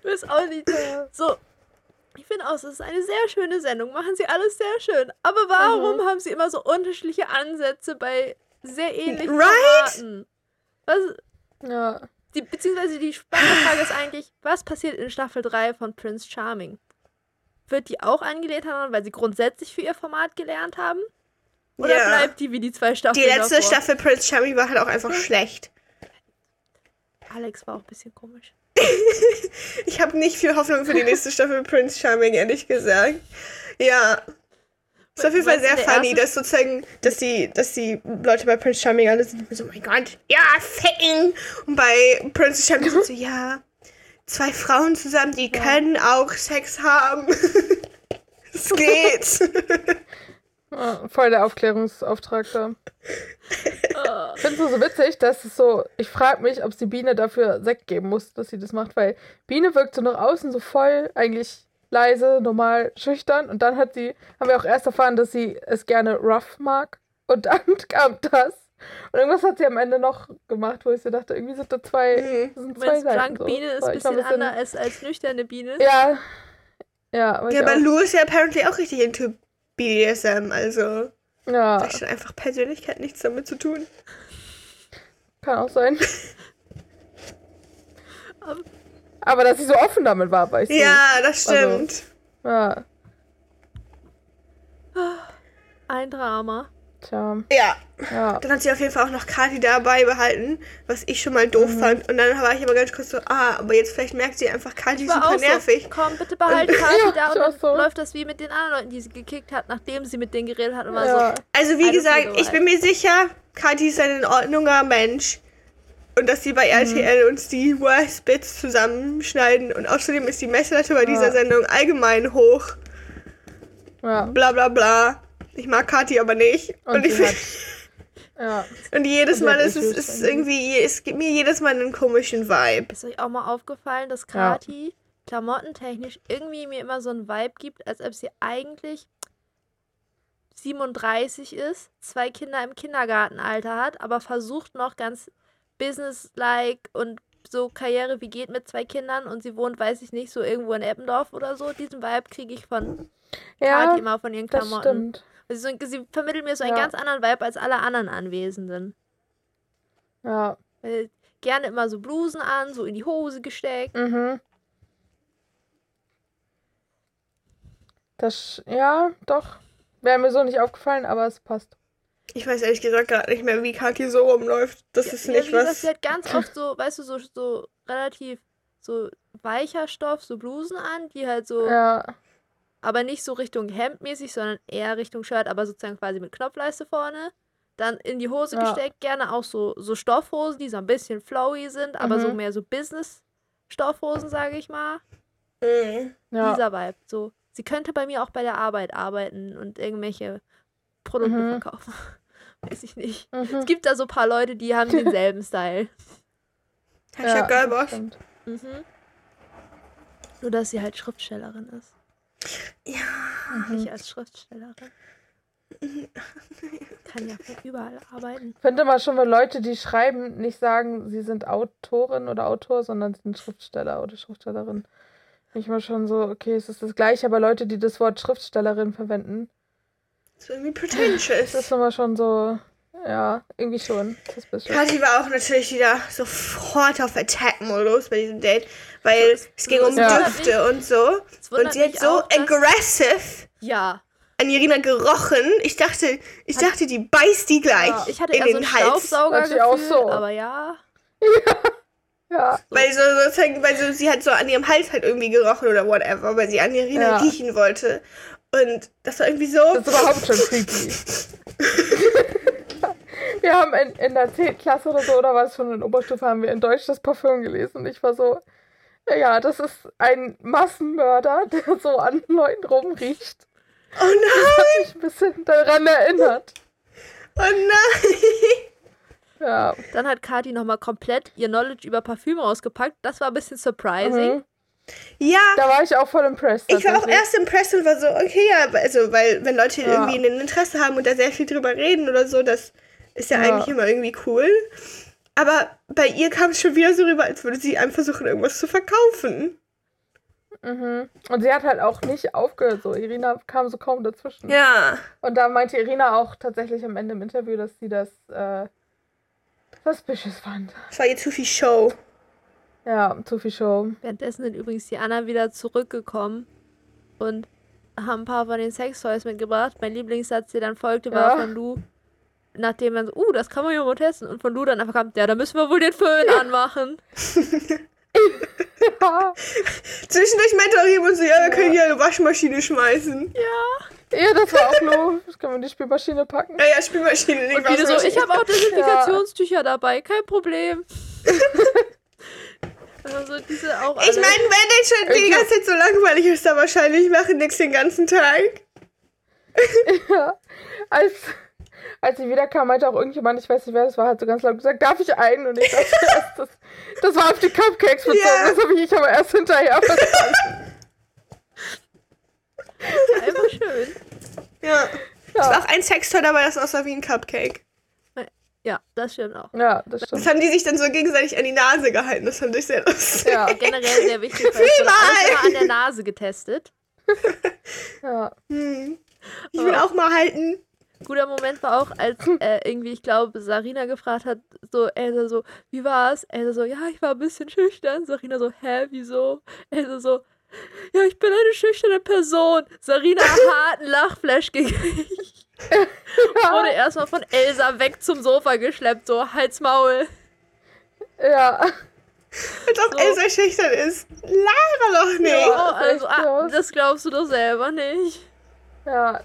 Ich weiß auch nicht. So. Ich finde auch, es ist eine sehr schöne Sendung. Machen sie alles sehr schön. Aber warum haben sie immer so unterschiedliche Ansätze bei sehr ähnlichen Right? Formaten? Was, ja. die, beziehungsweise die spannende Frage ist eigentlich, was passiert in Staffel 3 von Prince Charming? Wird die auch angelehnt haben, weil sie grundsätzlich für ihr Format gelernt haben? Oder Ja. bleibt die wie die zwei Staffeln Die letzte davor? Staffel Prince Charming war halt auch einfach schlecht. Alex war auch ein bisschen komisch. Ich habe nicht viel Hoffnung für die nächste Staffel Prince Charming, ehrlich gesagt. Ja. Ist auf jeden Fall sehr funny, dass sozusagen, dass die, dass die Leute bei Prince Charming alle sind so, oh mein Gott, ja, ficken. Und bei Prince Charming sind so, ja, zwei Frauen zusammen, die können auch Sex haben. Es geht. ja. Voll der Aufklärungsauftrag da. Oh. Ich finde es so witzig, dass es so, ich frage mich, ob sie Biene dafür Sekt geben muss, dass sie das macht, weil Biene wirkt so nach außen so voll, eigentlich leise, normal, schüchtern und dann hat sie, haben wir auch erst erfahren, dass sie es gerne rough mag und dann kam das. Und irgendwas hat sie am Ende noch gemacht, wo ich so dachte, irgendwie sind da zwei, Mhm. sind Du zwei Seiten. Drunk so. Biene ist ein bisschen anders als, als nüchterne Biene? Ja. Ja, aber Ja, aber. Lou ist ja apparently auch richtig into BDSM, also Ja, hat schon einfach Persönlichkeit nichts damit zu tun. kann auch sein. Aber- dass sie so offen damit war, weißt du. Ja, das Also- stimmt. Ja, Ein Drama. Tja. Ja, Ja. dann hat sie auf jeden Fall auch noch Kati dabei behalten, was ich schon mal doof Mhm. fand. Und dann war ich aber ganz kurz so, ah, aber jetzt vielleicht merkt sie einfach, Kati ist super auch nervig. so, komm, bitte behalt Kati Ja, da und dann so. läuft das wie mit den anderen Leuten, die sie gekickt hat, nachdem sie mit denen geredet hat und war ja. so, Also wie gesagt, ich bin mir sicher, Kati ist ein in Ordnunger Mensch. Und dass sie bei Mhm. RTL uns die Worst Bits zusammenschneiden. Und außerdem ist die Messlatte bei dieser. Sendung allgemein hoch. ja. Bla bla bla. Ich mag Kati aber nicht. Und, Und ich hat, ja. und jedes Mal ist es ist irgendwie. es gibt mir jedes Mal einen komischen Vibe. ist euch auch mal aufgefallen, dass Ja. Kati klamottentechnisch irgendwie mir immer so einen Vibe gibt, als ob sie eigentlich 37 ist, zwei Kinder im Kindergartenalter hat, aber versucht noch ganz businesslike und so Karriere wie geht mit zwei Kindern und sie wohnt, weiß ich nicht, so irgendwo in Eppendorf oder so. Diesen Vibe kriege ich von Ja, Kati immer von ihren das Klamotten. stimmt. Also so, sie vermittelt mir so einen Ja. ganz anderen Vibe als alle anderen Anwesenden. Ja. Weil gerne immer so Blusen an, so in die Hose gesteckt. Mhm. Das, ja, doch. Wäre mir so nicht aufgefallen, aber es passt. Ich weiß ehrlich gesagt gerade nicht mehr, wie Kaki so rumläuft. Das ist ja, nicht wie gesagt, was. Sie hat ganz oft so, weißt du, so, so relativ so weicher Stoff, so Blusen an, die halt so, Ja. Aber nicht so Richtung Hemdmäßig, sondern eher Richtung Shirt, aber sozusagen quasi mit Knopfleiste vorne. Dann in die Hose Ja. gesteckt, gerne auch so, so Stoffhosen, die so ein bisschen flowy sind, aber so Mhm. mehr so Business-Stoffhosen, sage ich mal. Mhm. Ja. Dieser Vibe. So, sie könnte bei mir auch bei der Arbeit arbeiten und irgendwelche Produkte Mhm. verkaufen. Weiß ich nicht. Mhm. Es gibt da so ein paar Leute, die haben denselben Style. Hashtag das Girlboss. stimmt. Mhm. Nur, dass sie halt Schriftstellerin ist. Ja. Mhm. Ich als Schriftstellerin. Kann ja von überall arbeiten. Ich finde immer schon, wenn Leute, die schreiben, nicht sagen, sie sind Autorin oder Autor, sondern sie sind Schriftsteller oder Schriftstellerin. Finde ich immer schon so, okay, es ist das gleiche, aber Leute, die das Wort Schriftstellerin verwenden, Das ist irgendwie pretentious. das ist immer schon so, ja, irgendwie schon. Kathi war auch natürlich wieder sofort auf Attack-Modus bei diesem Date, weil So, es ging um Ja. Düfte und so. Und sie hat so auch, aggressive Ja. an Irina gerochen. Ich dachte, ich dachte, die beißt die gleich Ja. Ich hatte in eher so ein den Hals. Staubsauger auch so. aber ja. Ja, Weil so, sozusagen, weil so, sie hat so an ihrem Hals halt irgendwie gerochen oder whatever, weil sie an Irina Ja. riechen wollte. Und das war irgendwie so. das ist überhaupt schon creepy. wir haben in, in der 10. Klasse oder so, oder was schon in Oberstufe, haben wir in Deutsch das Parfüm gelesen und ich war so, ja, das ist ein Massenmörder, der so an Leuten rumriecht. Oh nein, Hat mich ein bisschen daran erinnert. oh nein. Ja. Dann hat Kati nochmal komplett ihr Knowledge über Parfüm rausgepackt. Das war ein bisschen surprising. Mhm. Ja, Da war ich auch voll impressed. ich war auch erst impressed und war so, okay, ja, also, weil wenn Leute Ja. irgendwie ein Interesse haben und da sehr viel drüber reden oder so, das ist ja, Ja. eigentlich immer irgendwie cool. Aber bei ihr kam es schon wieder so rüber, als würde sie einem versuchen, irgendwas zu verkaufen. Mhm. Und sie hat halt auch nicht aufgehört. So, Irina kam so kaum dazwischen. Ja. Und da meinte Irina auch tatsächlich am Ende im Interview, dass sie das äh, suspicious fand. Es war ihr zu viel Show. Ja, zu viel Show. Währenddessen sind übrigens die anderen wieder zurückgekommen und haben ein paar von den Sextoys mitgebracht. Mein Lieblingssatz, der dann folgte, war Ja. von Lou, nachdem dann so, uh, das kann man ja mal testen. Und von Lou dann einfach kam, ja, da müssen wir wohl den Föhn anmachen. Ja, Zwischendurch meinte auch jemand so, ja, wir können hier eine Waschmaschine schmeißen. ja das war auch Lo. Das können wir in die Spielmaschine packen. Ja, ja, Spielmaschine, nicht Und wieder so, ich habe auch Desinfekationstücher dabei, kein Problem. also diese auch. Ich meine, wenn den schon die ganze Zeit so langweilig ist, dann wahrscheinlich machen nix den ganzen Tag. Ja. Als, als ich wiederkam, meinte auch irgendjemand, ich weiß nicht wer das war, hat so ganz laut gesagt, darf ich einen? Und ich dachte erst, das, das war auf die Cupcakes bezogen. Ja. Das habe ich, ich aber erst hinterher verstanden. einfach schön. Ja. Es war Ja, auch ein Sextoy dabei, das aussah wie ein Cupcake. Ja, das stimmt auch. ja das Das stimmt. haben die sich dann so gegenseitig an die Nase gehalten. Das fand ich sehr lustig. Ja, Generell sehr wichtig, weil es immer an der Nase getestet. ja. Hm. Ich will Oh. auch mal halten. Guter Moment war auch, als äh, irgendwie, ich glaube, Sarina gefragt hat, so, Elsa so, wie war's? Elsa so, ja, ich war ein bisschen schüchtern. Sarina so, hä, wieso? Elsa so, ja, ich bin eine schüchterne Person. Sarina harten Lachflash gekriegt. Wurde erstmal von Elsa weg zum Sofa geschleppt, so, Hals Maul. Ja. Als ob So. Elsa schüchtern ist. Laber doch nicht. Oh, Ja, also, ah, das glaubst du doch selber nicht. Ja.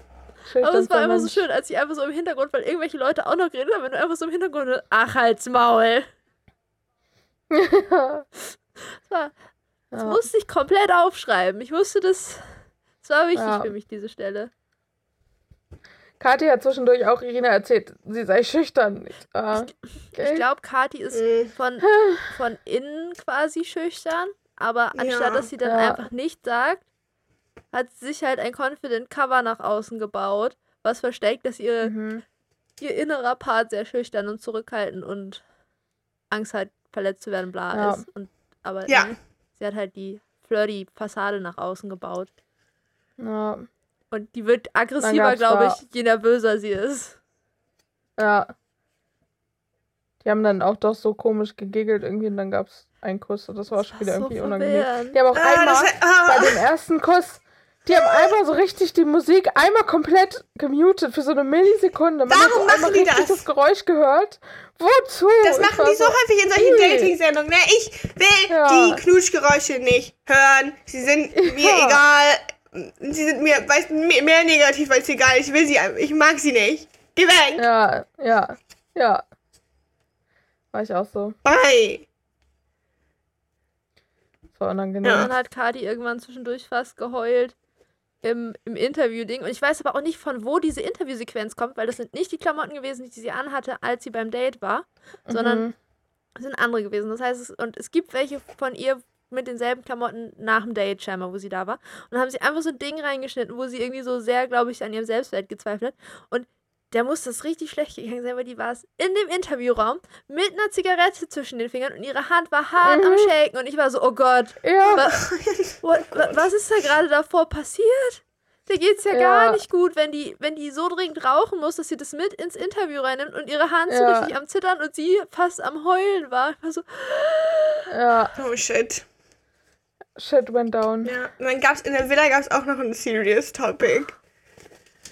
Aber es war einfach so schön, als sie einfach so im Hintergrund, weil irgendwelche Leute auch noch geredet haben, wenn du einfach so im Hintergrund, ach, Hals Maul. Ja. Das, war, das Ja. musste ich komplett aufschreiben. Ich wusste das. Das war wichtig Ja. für mich, diese Stelle. Kathi hat zwischendurch auch Irina erzählt, sie sei schüchtern. Ich, ah, Ich okay. glaube, Kati ist Mhm. von, von innen quasi schüchtern, aber anstatt Ja. dass sie dann Ja. einfach nicht sagt, hat sie sich halt ein Confident Cover nach außen gebaut, was versteckt, dass ihr, Mhm. ihr innerer Part sehr schüchtern und zurückhaltend und Angst hat, verletzt zu werden, bla Ja. ist. Und, aber Ja. ne, sie hat halt die flirty Fassade nach außen gebaut. Ja. Und die wird aggressiver, glaube ich, je nervöser sie ist. ja. Die haben dann auch doch so komisch gegegelt irgendwie und dann gab es einen Kuss und das war auch schon wieder so irgendwie unangenehm. verwirrend. Die haben auch Ah, das einmal war, ah, bei dem ersten Kuss Die haben einmal so richtig die Musik einmal komplett gemutet für so eine Millisekunde. Man Warum hat so machen die das? das Geräusch gehört. Wozu? Das Ich machen die so häufig in solchen. Dating-Sendungen. Ne? Ich will Ja. die Knutschgeräusche nicht hören. Sie sind mir Ja. egal. Sie sind mir weiß, mehr mehr negativ als egal. Ich will sie einfach. Ich mag sie nicht. Geh weg. Ja, ja, ja. War ich auch so. Bye. Unangenehm. Ja. Dann hat Kati irgendwann zwischendurch fast geheult im, im Interview-Ding. Und ich weiß aber auch nicht, von wo diese Interviewsequenz kommt, weil das sind nicht die Klamotten gewesen, die sie anhatte, als sie beim Date war, sondern Mhm. es sind andere gewesen. Das heißt, es, und es gibt welche von ihr mit denselben Klamotten nach dem Date scheinbar, wo sie da war. Und dann haben sie einfach so ein Ding reingeschnitten, wo sie irgendwie so sehr, glaube ich, an ihrem Selbstwert gezweifelt hat. Und der muss das richtig schlecht gegangen sein, weil die war es in dem Interviewraum mit einer Zigarette zwischen den Fingern und ihre Hand war hart am Mhm. Shaken und ich war so, oh Gott, Ja, wa what, wa was ist da gerade davor passiert? Da geht's ja, Ja. gar nicht gut, wenn die, wenn die so dringend rauchen muss, dass sie das mit ins Interview reinnimmt und ihre Hand so Ja. richtig am Zittern und sie fast am Heulen war. Ich war so, ja. Oh shit. Shit went down. Ja. Und dann gab's in der Villa gab's auch noch ein serious Topic.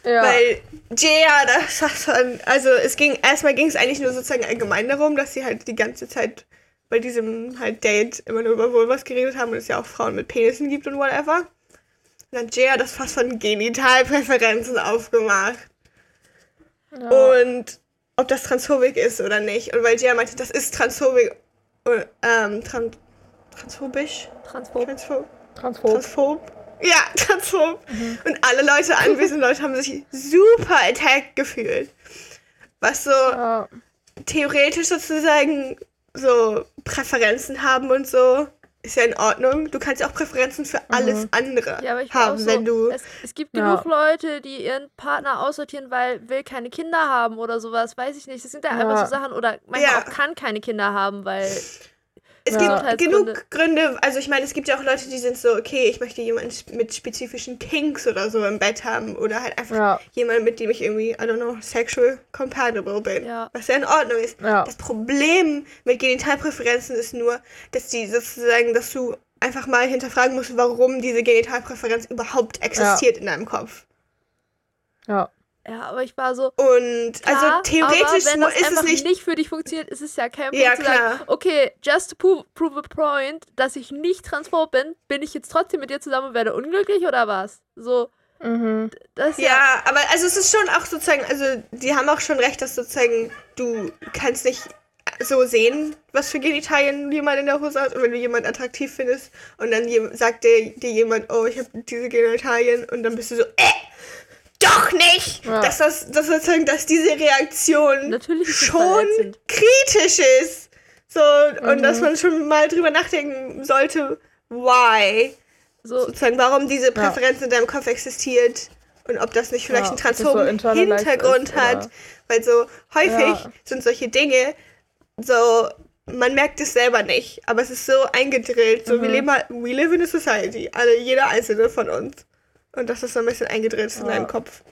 Ja. Weil Jaya, das schon, also es ging, erstmal ging es eigentlich nur sozusagen allgemein darum, dass sie halt die ganze Zeit bei diesem halt Date immer nur über Vulvas geredet haben und es ja auch Frauen mit Penissen gibt und whatever. Und dann hat Jaya das fast von Genitalpräferenzen aufgemacht. ja. Und ob das transphobisch ist oder nicht. Und weil Jaya meinte, das ist transphobisch, äh, ähm, tran transphobisch? transphob. Transphob? Transphob. Transphob? Ja, transphob. Und alle Leute, anwesenden Leute, haben sich super attacked gefühlt. Was so Ja. theoretisch sozusagen so Präferenzen haben und so, ist ja in Ordnung. Du kannst ja auch Präferenzen für alles andere Ja, haben, so, wenn du. es, es gibt Ja. genug Leute, die ihren Partner aussortieren, weil will keine Kinder haben oder sowas, weiß ich nicht. Das sind ja einfach Ja. so Sachen oder manchmal Ja. auch kann keine Kinder haben, weil Es Ja. gibt genug Gründe, also ich meine, es gibt ja auch Leute, die sind so, okay, ich möchte jemanden mit spezifischen Kinks oder so im Bett haben oder halt einfach Ja. jemanden, mit dem ich irgendwie, I don't know, sexual compatible bin. Ja. Was ja in Ordnung ist. Ja. Das Problem mit Genitalpräferenzen ist nur, dass die sozusagen, dass du einfach mal hinterfragen musst, warum diese Genitalpräferenz überhaupt existiert in deinem Kopf. Ja. Ja, aber ich war so, Und Klar, also theoretisch aber wenn das ist es einfach nicht. nicht für dich funktioniert, ist es ja kein Punkt Ja, zu sagen, klar. okay, just to prove, prove a point, dass ich nicht transphob bin, bin ich jetzt trotzdem mit dir zusammen und werde unglücklich oder was? So, Mhm. das ist ja, Ja, aber also es ist schon auch sozusagen, also die haben auch schon recht, dass sozusagen du kannst nicht so sehen, was für Genitalien jemand in der Hose hat. Und wenn du jemanden attraktiv findest und dann sagt dir, dir jemand, oh, ich habe diese Genitalien und dann bist du so, äh, doch nicht! Ja. Dass das, dass sozusagen, dass diese Reaktion Natürlich schon kritisch ist. So, und dass man schon mal drüber nachdenken sollte, why? so, sozusagen, warum diese Präferenz in deinem Kopf existiert und ob das nicht vielleicht Ja, einen so transphoben internalized Hintergrund ist, hat. Weil so häufig Ja. sind solche Dinge so, man merkt es selber nicht, aber es ist so eingedrillt. So, wir Mhm. leben halt, we live in a society, alle, jeder einzelne von uns. Und das ist so ein bisschen eingedrillt in Ja. deinem Kopf.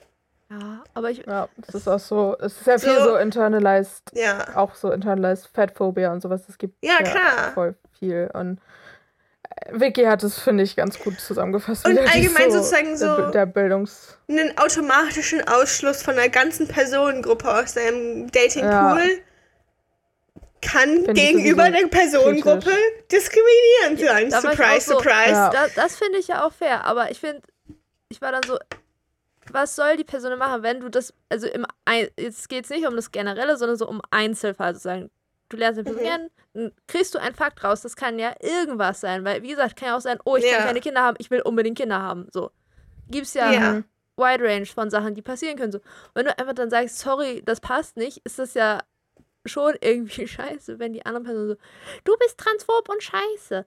ja, aber ich, Ja, das ist auch so, es ist ja viel So- so internalized, Ja. auch so internalized Fatphobia und sowas, es gibt Ja, klar. voll viel und äh, Vicky hat es, finde ich, ganz gut zusammengefasst. Und allgemein sozusagen so- Der, Bildungs... Einen automatischen Ausschluss von einer ganzen Personengruppe aus deinem Datingpool kann Find gegenüber der Personengruppe kritisch. diskriminierend sein. war ich Surprise, so, surprise. Ja. Da, das finde ich ja auch fair, aber ich finde, ich war dann so, was soll die Person machen, wenn du das, also im, jetzt geht es nicht um das Generelle, sondern so um Einzelfall sozusagen. Du lernst eine Person Mhm. kennen, dann kriegst du einen Fakt raus, das kann ja irgendwas sein, weil, wie gesagt, kann ja auch sein, oh, ich Ja. kann keine Kinder haben, ich will unbedingt Kinder haben, so. Gibt's ja, Ja. Wide Range von Sachen, die passieren können, so. Wenn du einfach dann sagst, sorry, das passt nicht, ist das ja schon irgendwie scheiße, wenn die andere Person so, du bist transphob und scheiße.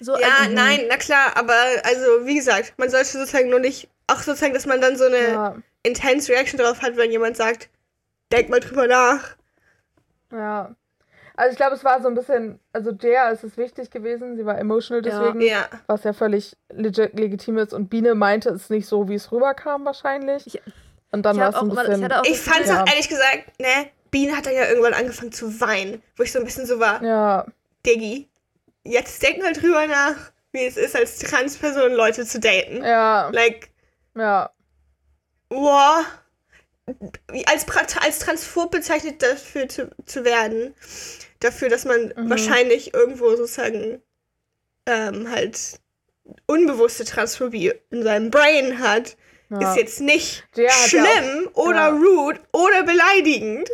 So, Ja, also, nein, na klar, aber also wie gesagt, man sollte sozusagen nur nicht, auch sozusagen, dass man dann so eine Ja, intense Reaction drauf hat, wenn jemand sagt, denk mal drüber nach. ja. Also ich glaube, es war so ein bisschen, also Jaya ist es wichtig gewesen, sie war emotional Ja. deswegen, Ja. was ja völlig legit, legitim ist und Biene meinte es nicht so, wie es rüberkam wahrscheinlich. Ich- und dann war es ein auch immer- ich bisschen... Ich Gefühl- Ja. auch ehrlich gesagt, ne, Bean hat dann ja irgendwann angefangen zu weinen, wo ich so ein bisschen so war, ja, Diggi, jetzt denk mal drüber nach. wie es ist, als Transperson Leute zu daten. Ja. Like, Ja. wow. Als, als transphob bezeichnet dafür zu, zu werden, dafür, dass man Mhm. wahrscheinlich irgendwo sozusagen ähm, halt unbewusste Transphobie in seinem Brain hat, ja. ist jetzt nicht Der hat ja schlimm oder ja. rude oder beleidigend.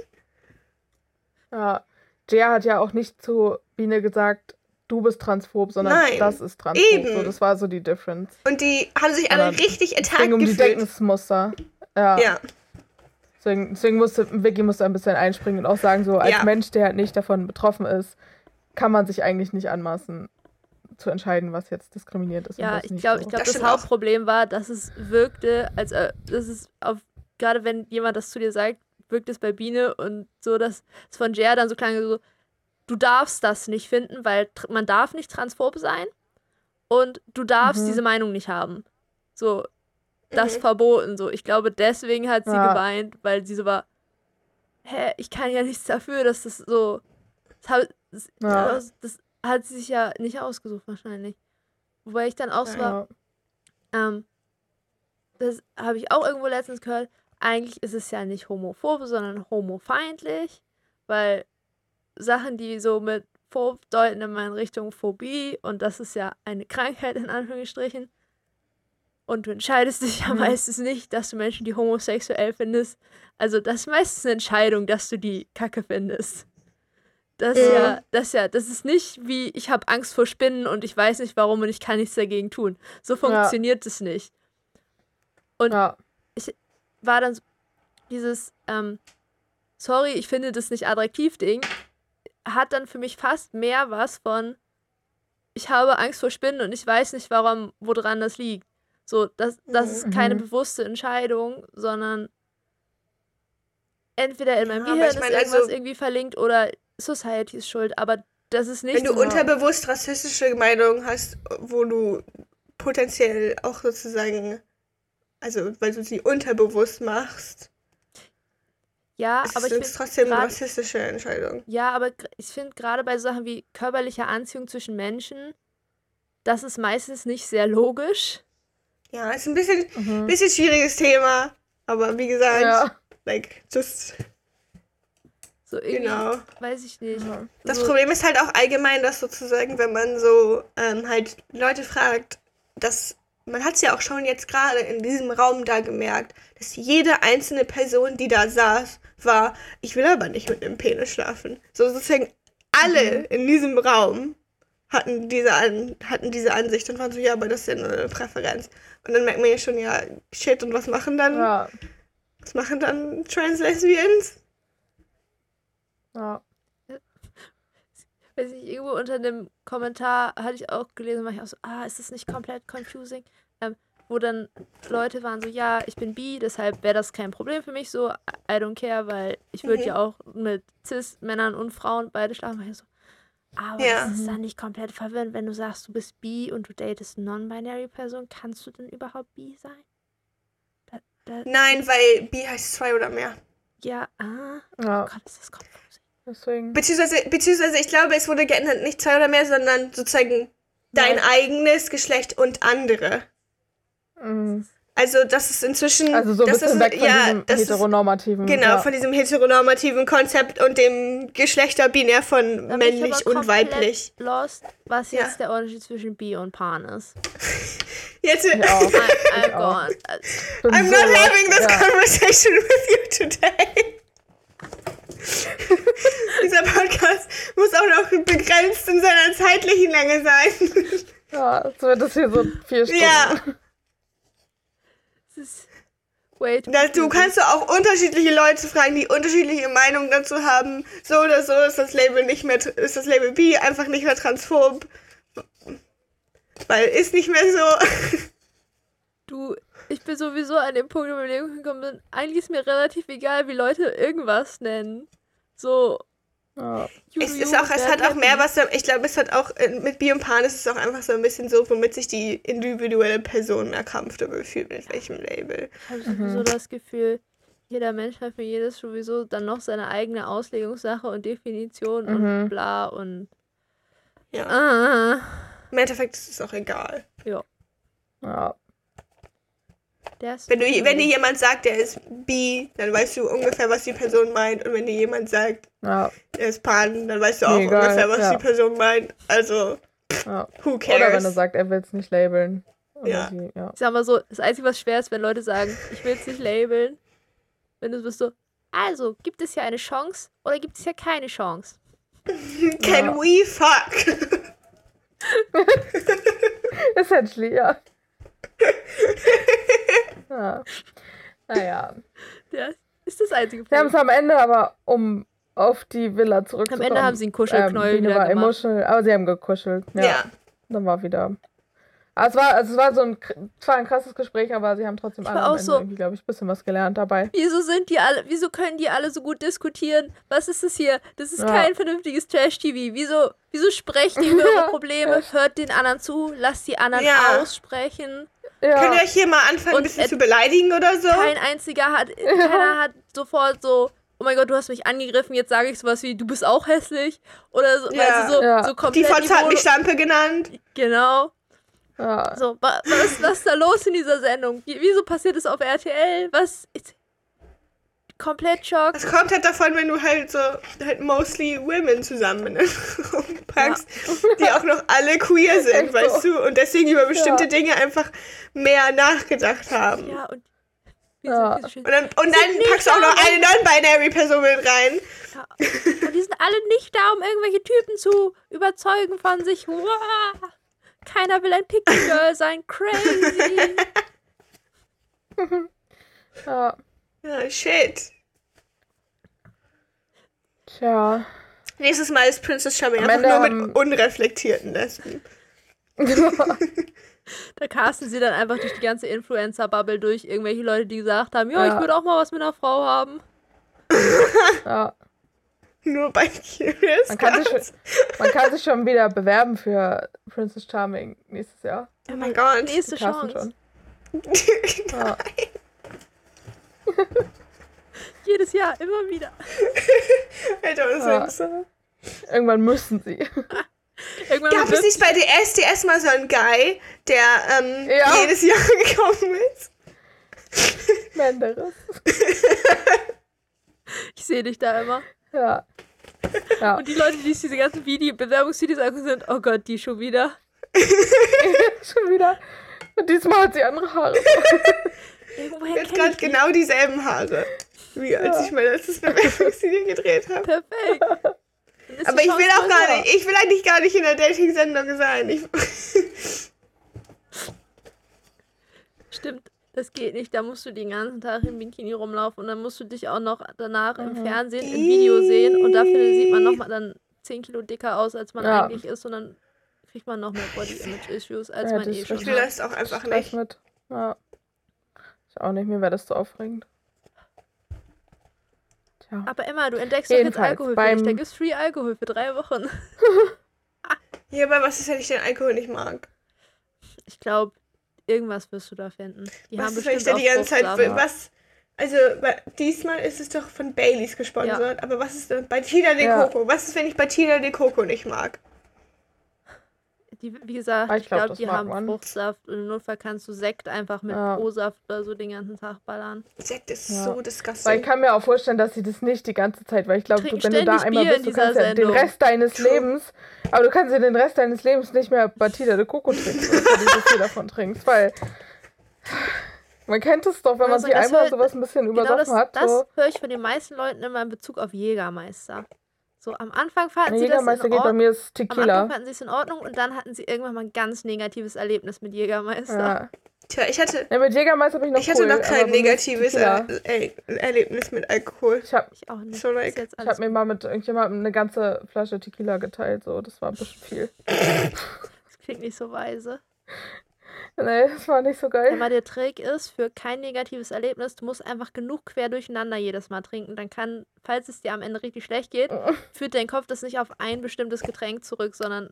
Ja. Jer hat ja auch nicht zu Biene gesagt, du bist transphob, sondern Nein. das ist transphob. Eben. So, das war so die Difference. Und die haben sich alle richtig Es attacked ging um die gefühlt. Denkensmuster. Ja. Ja, Deswegen, deswegen musste Vicky musste ein bisschen einspringen und auch sagen, so als Ja. Mensch, der halt nicht davon betroffen ist, kann man sich eigentlich nicht anmaßen zu entscheiden, was jetzt diskriminierend ist. und Ja, was ich nicht glaube, so. ich glaube, Das das auch. Hauptproblem war, dass es wirkte, als äh, das ist auf gerade wenn jemand das zu dir sagt, wirkt es bei Biene und so, dass es von Jer dann so klang so, du darfst das nicht finden, weil man darf nicht transphob sein und du darfst Mhm. diese Meinung nicht haben. So, das Mhm. verboten. So, ich glaube, deswegen hat sie Ja. geweint, weil sie so war, hä, ich kann ja nichts dafür, dass das so, das, hat- das, Ja. das, das hat sie sich ja nicht ausgesucht wahrscheinlich. Wobei ich dann auch so war, ja. ähm, das habe ich auch irgendwo letztens gehört. Eigentlich ist es ja nicht homophob, sondern homofeindlich, weil Sachen, die so mit phob deuten immer in Richtung Phobie und das ist ja eine Krankheit in Anführungsstrichen. Und du entscheidest dich ja Mhm. meistens nicht, dass du Menschen, die homosexuell findest. Also das ist meistens eine Entscheidung, dass du die Kacke findest. Das ist Ja. ja, das ist ja, das ist nicht wie ich habe Angst vor Spinnen und ich weiß nicht warum und ich kann nichts dagegen tun. So funktioniert es nicht. ja. war dann so dieses, ähm, sorry, ich finde das nicht attraktiv Ding, hat dann für mich fast mehr was von, ich habe Angst vor Spinnen und ich weiß nicht, warum, woran das liegt. So, das, das ist keine Mhm. bewusste Entscheidung, sondern entweder in meinem Ja, Gehirn ich mein, ist irgendwas also- irgendwie verlinkt oder Society ist schuld, aber das ist nicht Wenn du so. unterbewusst rassistische Meinungen hast, wo du potenziell auch sozusagen, also weil du sie unterbewusst machst, ja, ist aber ich es finde trotzdem eine grad- rassistische Entscheidung. Ja, aber ich finde gerade bei Sachen wie körperlicher Anziehung zwischen Menschen, das ist meistens nicht sehr logisch. Ja, ist ein bisschen, Mhm. bisschen schwieriges Thema, aber wie gesagt, ja. like, just, So irgendwie, genau. weiß ich nicht. Ja. Das so, Problem ist halt auch allgemein, dass sozusagen, wenn man so ähm, halt Leute fragt, dass man hat es ja auch schon jetzt gerade in diesem Raum da gemerkt, dass jede einzelne Person, die da saß, war, ich will aber nicht mit einem Penis schlafen. So sozusagen alle Mhm. in diesem Raum hatten diese, An hatten diese Ansicht und waren so, ja, aber das ist ja nur eine Präferenz. Und dann merkt man ja schon, ja, shit, und was machen dann, Ja. was machen dann Trans-Lesbians? Ja. weiß ich, irgendwo unter einem Kommentar hatte ich auch gelesen, war ich auch so, ah, ist das nicht komplett confusing? Wo dann Leute waren so, ja, ich bin bi, deshalb wäre das kein Problem für mich, so, I don't care, weil ich würde Mhm. ja auch mit Cis-Männern und Frauen beide schlafen. War ich so, aber Ja. das ist dann nicht komplett verwirrend, wenn du sagst, du bist bi und du datest non-binary Person, kannst du denn überhaupt bi sein? Da, da, Nein, weil bi heißt zwei oder mehr. ja, ah, ja. oh Gott, ist das confusing. Deswegen. Beziehungsweise, beziehungsweise ich glaube, es wurde geändert, nicht zwei oder mehr, sondern sozusagen dein Nein. eigenes Geschlecht und andere. Mhm. Also das ist inzwischen. Also so ein das bisschen ist, weg von ja, diesem das ist, heteronormativen. Genau, ja. von diesem heteronormativen Konzept und dem Geschlechterbinär von Da männlich aber und weiblich. Lost, was Ja. jetzt der Unterschied zwischen bi und pan ist. Jetzt, Ich auch. I, I'm Ich auch. I'm so not lost. having this ja. conversation with you today. Dieser Podcast muss auch noch begrenzt in seiner zeitlichen Länge sein. Ja, so wird das hier so vier Stunden. ja. Da, du kannst du auch unterschiedliche Leute fragen, die unterschiedliche Meinungen dazu haben. So oder so ist das Label nicht mehr, ist das Label B einfach nicht mehr transphob. Weil ist nicht mehr so. Du, ich bin sowieso an dem Punkt, wo ich gekommen bin. Eigentlich ist mir relativ egal, wie Leute irgendwas nennen. So. Ja. Es ist auch, es hat auch mehr was, ich glaube, es hat auch, äh, mit Bi und Pan ist es auch einfach so ein bisschen so, womit sich die individuelle Person mehr comfortable fühlt, mit welchem Label. Ich habe sowieso das Gefühl, jeder Mensch hat für jedes sowieso dann noch seine eigene Auslegungssache und Definition Mhm. und bla und. Ja. Ah. Im Endeffekt ist es auch egal. Ja. Ja. Der Wenn, du, wenn dir jemand sagt, der ist bi, dann weißt du ungefähr, was die Person meint. Und wenn dir jemand sagt, Ja. er ist pan, dann weißt du auch Egal, ungefähr, was ja. die Person meint. Also, ja. who Oder wenn er cares? sagt, er will es nicht labeln. Ja. sie, ja. Ich sag mal so, das Einzige, was schwer ist, wenn Leute sagen, ich will es nicht labeln. Wenn du bist so, also, gibt es hier eine Chance oder gibt es hier keine Chance? Can Ja. we fuck? Essentially, ja. Ja. Naja. Ja, ist das einzige Sie haben es Problem. am Ende aber, um auf die Villa Am zurückzukommen. Ende haben sie einen Kuschelknäuel ähm, wieder war gemacht. emotional, aber sie haben gekuschelt. Ja. Ja. Dann war wieder. Aber es war, also es war so ein, zwar ein krasses Gespräch, aber sie haben trotzdem alle am Ende so- irgendwie, glaube ich, ein bisschen was gelernt dabei. Wieso sind die alle, wieso können die alle so gut diskutieren? Was ist das hier? Das ist Ja. kein vernünftiges Trash-TV. Wieso, wieso sprecht ihr über eure Probleme? Hört den anderen zu, lasst die anderen Ja. aussprechen. Ja, Könnt ihr euch hier mal anfangen, Und ein bisschen zu beleidigen oder so? Kein einziger hat, keiner hat sofort so, oh mein Gott, du hast mich angegriffen, jetzt sage ich sowas wie, du bist auch hässlich. Oder so, Ja. weißt du, so, Ja. so Die komplett. Fotze hat mich Stampe genannt. Genau. ja. So, wa, was, was ist da los in dieser Sendung? Wie- Wieso passiert es auf RTL? Was? Komplett Schock. Das kommt halt davon, wenn du halt so halt mostly women zusammen in den Raum packst, die auch noch alle queer sind, so. weißt du, und deswegen über bestimmte Ja. Dinge einfach mehr nachgedacht haben. Ja, und. Ja. Und dann, und dann packst du auch noch eine non-binary Person mit rein. Ja. Und die sind alle nicht da, um irgendwelche Typen zu überzeugen von sich. Wow. Keiner will ein Picky Girl sein. Crazy. ja. Ja, shit. Tja. Nächstes Mal ist Princess Charming Am einfach Ende nur haben- mit unreflektierten Lesben. Da casten sie dann einfach durch die ganze Influencer-Bubble durch irgendwelche Leute, die gesagt haben, ja, Ja. ich würde auch mal was mit einer Frau haben. ja. Nur bei Curious. Man kann, sich man kann sich schon wieder bewerben für Princess Charming nächstes Jahr. Oh mein Gott. Nächste Chance. schon. Ja. Jedes Jahr, immer wieder. Alter, was Ja. ist so? Irgendwann müssen sie. Irgendwann Gab es nicht bei DSDS mal so einen Guy, der ähm, Ja. jedes Jahr gekommen ist? Menderes. ich sehe dich da immer. Ja. Ja. Und die Leute, die diese ganzen Video Bewerbungsvideos angucken, sind, oh Gott, die schon wieder. schon wieder. Und diesmal hat sie andere Haare. Irgendwoher Jetzt gerade die. genau dieselben Haare. Wie als ich mein letztes Bewerbungsvideo gedreht habe. Perfekt. Aber ich will auch gar nicht, ich will eigentlich gar nicht in der Dating-Sendung sein. Ich, Stimmt, das geht nicht. Da musst du den ganzen Tag im Bikini rumlaufen und dann musst du dich auch noch danach im Fernsehen im Video sehen und dafür sieht man nochmal dann 10 Kilo dicker aus, als man Ja. eigentlich ist und dann kriegt man noch mehr Body-Image-Issues, als Ja, man eh ist schon ich will hat. das auch einfach nicht. mit. Ja. Ich auch nicht, mir wäre das so aufregend. Tja. Aber Emma, du entdeckst doch jetzt Jedenfalls, Alkohol für dich. Da beim- gibt's Free Alkohol für drei Wochen. Ja, aber was ist, wenn ich den Alkohol nicht mag? Ich glaube, irgendwas wirst du da finden. Die Was haben ist, wenn ich bestimmt da die ganze Zeit. Fruchtsaft. Was. Also, diesmal ist es doch von Baileys gesponsert. Aber was ist denn bei Tina de Ja. Coco? Was ist, wenn ich bei Tina de Coco nicht mag? Die, wie gesagt, Ah, ich ich glaub, glaube, das die haben man. Fruchtsaft und im Notfall kannst du Sekt einfach mit Ja. O-Saft oder so den ganzen Tag ballern. Sekt ist Ja. so Weil ich disgusting. kann mir auch vorstellen, dass sie das nicht die ganze Zeit, weil ich glaube, wenn du da einmal Bier bist, du kannst ja den. Rest deines True. Lebens, aber du kannst ja den Rest deines Lebens nicht mehr Batida de Coco trinken, wenn du so viel davon trinkst, weil man kennt es doch, wenn man Also, sich das einmal hört- sowas ein bisschen Genau das, übersoffen hat. das So. höre ich von den meisten Leuten immer in Bezug auf Jägermeister. So, am Anfang fanden sie das in Jägermeister geht bei Ordnung. mir ist Am Anfang fanden sie es in Ordnung und dann hatten sie irgendwann mal ein ganz negatives Erlebnis mit Jägermeister. Ja. Tja, ich hatte, ja, mit Jägermeister bin ich noch ich hatte cool, noch kein negatives er er Erlebnis mit Alkohol. Ich habe Ich auch nicht. So like- ich alles hab mir mal mit irgendjemandem eine ganze Flasche Tequila geteilt, so, das war ein bisschen viel. das klingt nicht so weise. Nee, das war nicht so geil. Aber der Trick ist, für kein negatives Erlebnis, du musst einfach genug quer durcheinander jedes Mal trinken. Dann kann, falls es dir am Ende richtig schlecht geht, führt dein Kopf das nicht auf ein bestimmtes Getränk zurück, sondern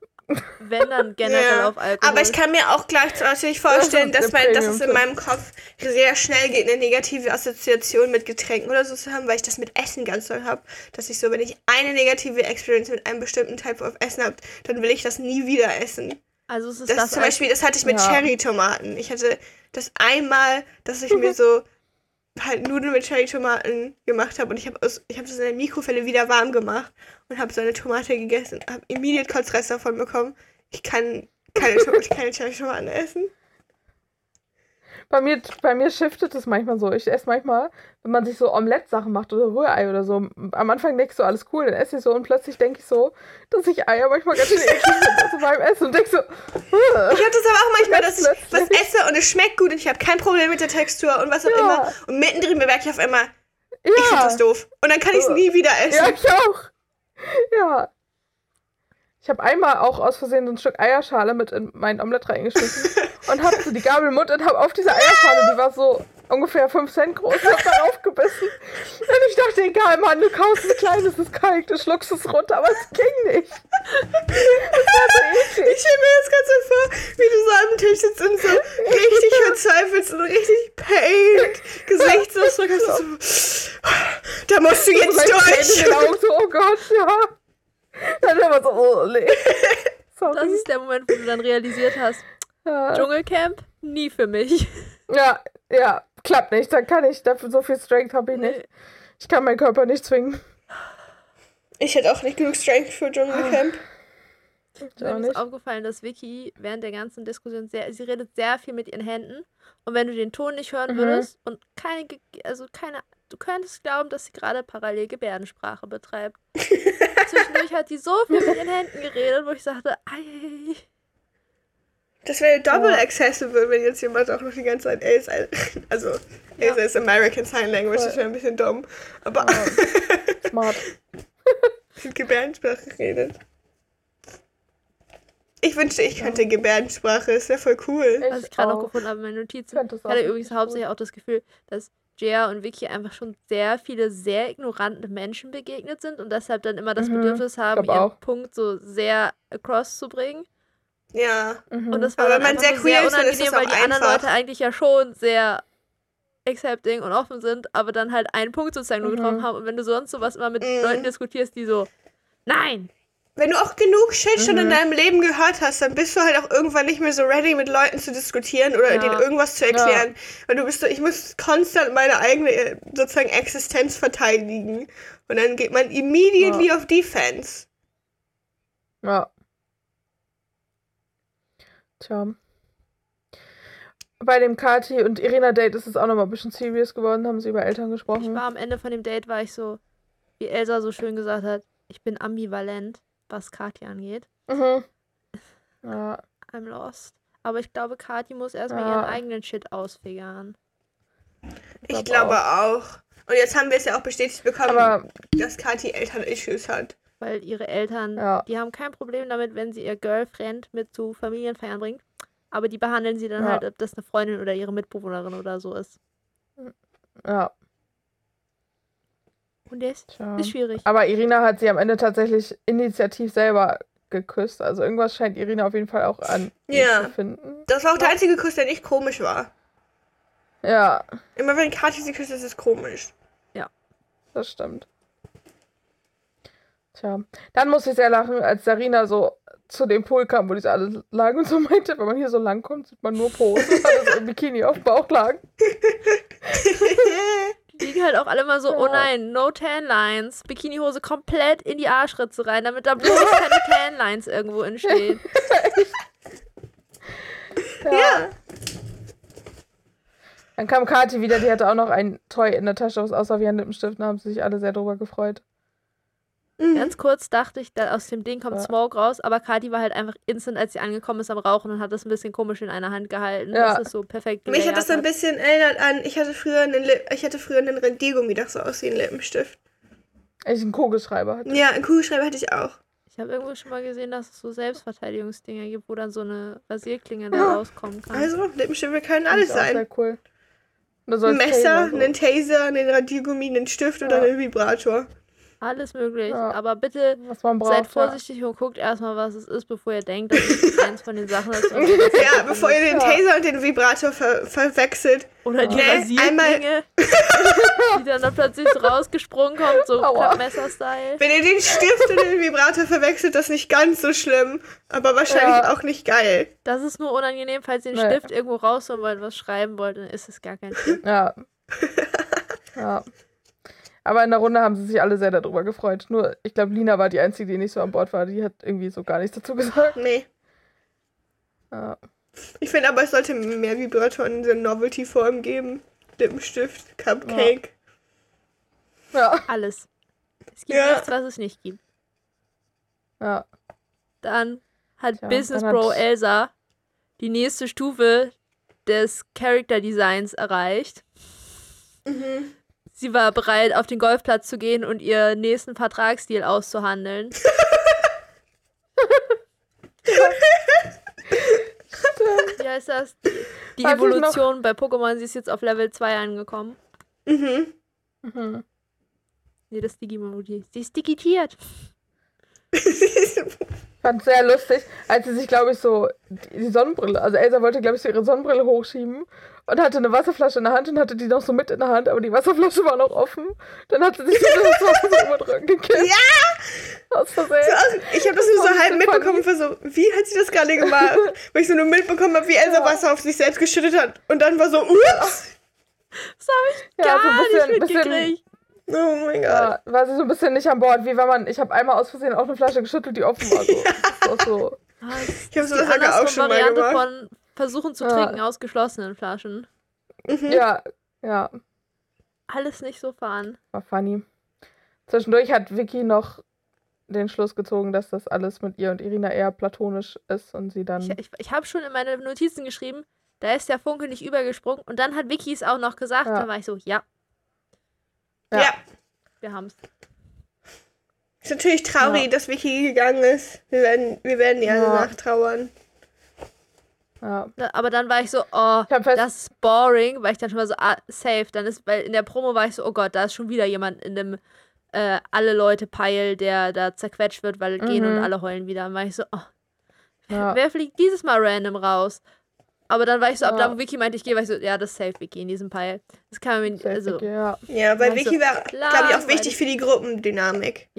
wenn dann generell Ja, auf Alkohol. Aber ich kann mir auch gleichzeitig vorstellen, Das dass, mein, dass es in meinem Kopf sehr schnell geht, eine negative Assoziation mit Getränken oder so zu haben, weil ich das mit Essen ganz doll habe. Dass ich so, wenn ich eine negative Experience mit einem bestimmten Type of Essen habe, dann will ich das nie wieder essen. Also es ist Das, das, zum Beispiel, das hatte ich mit Ja. Cherry-Tomaten. Ich hatte das einmal, dass ich mir so halt Nudeln mit Cherry-Tomaten gemacht habe und ich habe ich habe das in der Mikrowelle wieder warm gemacht und habe so eine Tomate gegessen und habe immediate Kotzrest davon bekommen. Ich kann keine, keine Cherry-Tomaten essen. Bei mir, bei mir shiftet es manchmal so. Ich esse manchmal, wenn man sich so Omelette-Sachen macht oder Rührei oder so. Am Anfang denke ich so, alles cool, dann esse ich so und plötzlich denke ich so, dass ich Eier manchmal ganz schön eklig finde also beim Essen und denke so, "Ugh." Ich habe das aber auch manchmal, dass ich was esse und es schmeckt gut und ich habe kein Problem mit der Textur und was auch Ja. immer. Und mittendrin bemerke ich auf einmal, ich finde ja, das doof. Und dann kann ich es nie wieder ja, essen. ich auch. Ja. Ich habe einmal auch aus Versehen so ein Stück Eierschale mit in mein Omelett reingeschmissen und habe so die Gabel im Mund und habe auf diese Eierschale, die war so ungefähr 5 Cent groß, hab darauf gebissen. Und ich dachte, egal, Mann, du kaufst es klein, es ist kalt, du schluckst es runter, aber es ging nicht. Das war so eklig. Ich stelle mir das ganz so vor, wie du so am Tisch sitzt und so richtig verzweifelt und richtig pained Gesichtsausdruck hast. So, da musst du jetzt durch. Augen, so, oh Gott, ja. Dann immer so, oh, nee. Sorry. Das ist der Moment, wo du dann realisiert hast, ja. Dschungelcamp, nie für mich. Ja, ja, klappt nicht. Dann kann ich, dafür so viel Strength habe ich nicht. Ich kann meinen Körper nicht zwingen. Ich hätte auch nicht genug Strength für Dschungelcamp. Ich Mir ist aufgefallen, dass Vicky während der ganzen Diskussion sehr, sie redet sehr viel mit ihren Händen. Und wenn du den Ton nicht hören Mhm. würdest und keine, also keine, du könntest glauben, dass sie gerade parallel Gebärdensprache betreibt. Zwischendurch hat sie so viel mit ihren Händen geredet, wo ich sagte, ei, Das wäre double Ja. accessible, wenn jetzt jemand auch noch die ganze Zeit Elsa, also Elsa ist American Sign Language, das wäre ein bisschen dumm. Aber Smart. mit Gebärdensprache redet. Ich wünschte, ich könnte Gebärdensprache, das wäre voll cool. was ich gerade noch auch. gefunden habe in meinen Notizen. Ich hatte übrigens hauptsächlich auch das Gefühl, dass Jaya und Vicky einfach schon sehr viele sehr ignorante Menschen begegnet sind und deshalb dann immer das Mhm, Bedürfnis haben, ihren auch. Punkt so sehr across zu bringen. Ja. Mhm. Und das war Aber dann wenn man sehr so queer sehr ist, ist unangenehm, das weil auch die anderen einfach. Leute eigentlich ja schon sehr accepting und offen sind, aber dann halt einen Punkt sozusagen nur Mhm. getroffen haben. Und wenn du sonst sowas immer mit Mhm. Leuten diskutierst, die so, nein, Wenn du auch genug Shit schon in Mhm. deinem Leben gehört hast, dann bist du halt auch irgendwann nicht mehr so ready, mit Leuten zu diskutieren oder Ja. denen irgendwas zu erklären. Weil du bist so, ich muss konstant meine eigene äh, sozusagen Existenz verteidigen. Und dann geht man immediately auf Defense. Ja. Tja. Bei dem Kati und Irina Date ist es auch nochmal ein bisschen serious geworden, haben sie über Eltern ich gesprochen. war am Ende von dem Date, war ich so, wie Elsa so schön gesagt hat, ich bin ambivalent, was Kathi angeht. Mhm. Ja, I'm lost. Aber ich glaube, Kathi muss erstmal Ja. ihren eigenen Shit ausfigern. Ich glaub glaube auch. Und jetzt haben wir es ja auch bestätigt bekommen, aber dass Kathi Eltern-Issues hat. Weil ihre Eltern, Ja. die haben kein Problem damit, wenn sie ihr Girlfriend mit zu Familienfeiern bringt. Aber die behandeln sie dann Ja. halt, ob das eine Freundin oder ihre Mitbewohnerin oder so ist. ja, Und das tja. ist schwierig. Aber Irina hat sie am Ende tatsächlich initiativ selber geküsst. Also irgendwas scheint Irina auf jeden Fall auch an Ja. zu finden. Das war auch der einzige Kuss, der nicht komisch war. Ja, Immer wenn Kathi sie küsst, ist es komisch. das stimmt. Tja, dann musste ich sehr lachen, als Sarina so zu dem Pool kam, wo die so alle lagen und so meinte, wenn man hier so lang kommt, sieht man nur Pose, weil das im Bikini auf dem Bauch lagen. liegen halt auch alle mal so, oh Ja. nein, no Tan Lines. Bikinihose komplett in die Arschritze rein, damit da bloß keine Tan Lines irgendwo entstehen. Ja. Dann kam Kathi wieder, die hatte auch noch ein Toy in der Tasche, was aussah wie ein Lippenstift, da haben sie sich alle sehr drüber gefreut. Mhm. Ganz kurz dachte ich, da aus dem Ding kommt Ja. Smoke raus, aber Kathi war halt einfach instant, als sie angekommen ist am Rauchen und hat das ein bisschen komisch in einer Hand gehalten. Ja. Das ist so perfekt. Mich hat das so ein bisschen erinnert an, ich hatte früher einen, Lip ich hatte früher einen Radiergummi, das so aussieht wie ein Lippenstift. Ich einen Kugelschreiber hatte. Ja, einen Kugelschreiber hatte ich auch. Ich habe irgendwo schon mal gesehen, dass es so Selbstverteidigungsdinger gibt, wo dann so eine Rasierklinge da rauskommen kann. Also, Lippenstifte können alles ich auch sein. Sehr cool. Oder Ein Messer, so. einen Taser, einen Radiergummi, einen Stift oder Ja. einen Vibrator. Alles möglich. Ja. Aber bitte Was man braucht. seid vorsichtig und guckt erstmal, was es ist, bevor ihr denkt, dass es eins von den Sachen ist. Ja, bevor ihr den Ja. Taser und den Vibrator ver verwechselt. Oder die Nee, Rasierklinge, die dann, dann plötzlich so rausgesprungen kommt, so Aua. Klappmesser-Style. Wenn ihr den Stift und den Vibrator verwechselt, das ist nicht ganz so schlimm. Aber wahrscheinlich Ja. auch nicht geil. Das ist nur unangenehm, falls ihr den Nee. Stift irgendwo rausholen wollt und was schreiben wollt, dann ist es gar kein Schlimm. Ja. ja. Aber in der Runde haben sie sich alle sehr darüber gefreut. Nur, ich glaube, Lina war die Einzige, die nicht so an Bord war. Die hat irgendwie so gar nichts dazu gesagt. Nee. Ja. Ich finde aber, es sollte mehr Vibratoren in so Novelty-Form geben. Lippenstift, Cupcake. Ja. Alles. Es gibt Ja. nichts, was es nicht gibt. Ja. Dann hat Tja, Business dann hat- Bro Elsa die nächste Stufe des Character Designs erreicht. Mhm. Sie war bereit, auf den Golfplatz zu gehen und ihr nächsten Vertragsdeal auszuhandeln. Wie heißt das? Die noch. Evolution bei Pokémon, sie ist jetzt auf Level 2 angekommen. Mhm. Mhm. Nee, das Digimon-Emoji. Sie ist digitiert. Fand sehr lustig, als sie sich, glaube ich, so die Sonnenbrille, also Elsa wollte, glaube ich, so ihre Sonnenbrille hochschieben und hatte eine Wasserflasche in der Hand und hatte die noch so mit in der Hand, aber die Wasserflasche war noch offen. Dann hat sie sich so das Wasser so über gekippt. Ja! Aus Versehen. Also, ich habe das nur so halb so mitbekommen. War so, wie hat sie das gerade gemacht? Weil ich so nur mitbekommen habe, wie Elsa Ja. Wasser auf sich selbst geschüttet hat. Und dann war so, ups! Das habe ich Ja, gar so ein bisschen, nicht bisschen mitgekriegt. Oh mein Gott. ja, war sie so ein bisschen nicht an Bord, wie wenn man, ich habe einmal aus Versehen auch eine Flasche geschüttelt, die offen war. So. Das ist auch so. Das ist Ich habe die sowas auch schon mal Variante gemacht. von versuchen zu Ja. trinken aus geschlossenen Flaschen. Mhm. Ja, ja, Alles nicht so fahren. war funny. Zwischendurch hat Vicky noch den Schluss gezogen, dass das alles mit ihr und Irina eher platonisch ist und sie dann. Ich, ich, ich habe schon in meine Notizen geschrieben, da ist der Funke nicht übergesprungen. Und dann hat Vicky es auch noch gesagt. Ja. Dann war ich so, ja, Ja. Ja. wir haben's. Ist natürlich traurig, Ja. dass Vicky gegangen ist. Wir werden, wir werden ihr alle Ja. nachtrauern. ja. Aber dann war ich so, oh, Ich das ist boring, weil ich dann schon mal so, ah, safe. Dann ist, weil in der Promo war ich so, oh Gott, da ist schon wieder jemand in dem äh, alle Leute Peil, der da zerquetscht wird, weil gehen und Mhm. alle heulen wieder. Dann war ich so, oh, Ja. wer fliegt dieses Mal random raus? Aber dann war ich so, ab Ja. da, wo Vicky meinte, ich gehe, war ich so, ja, das ist safe Vicky in diesem Peil. Das kann man mir, Safe also, ja. Ja, weil Vicky war, glaube ich, auch wichtig für die Gruppendynamik.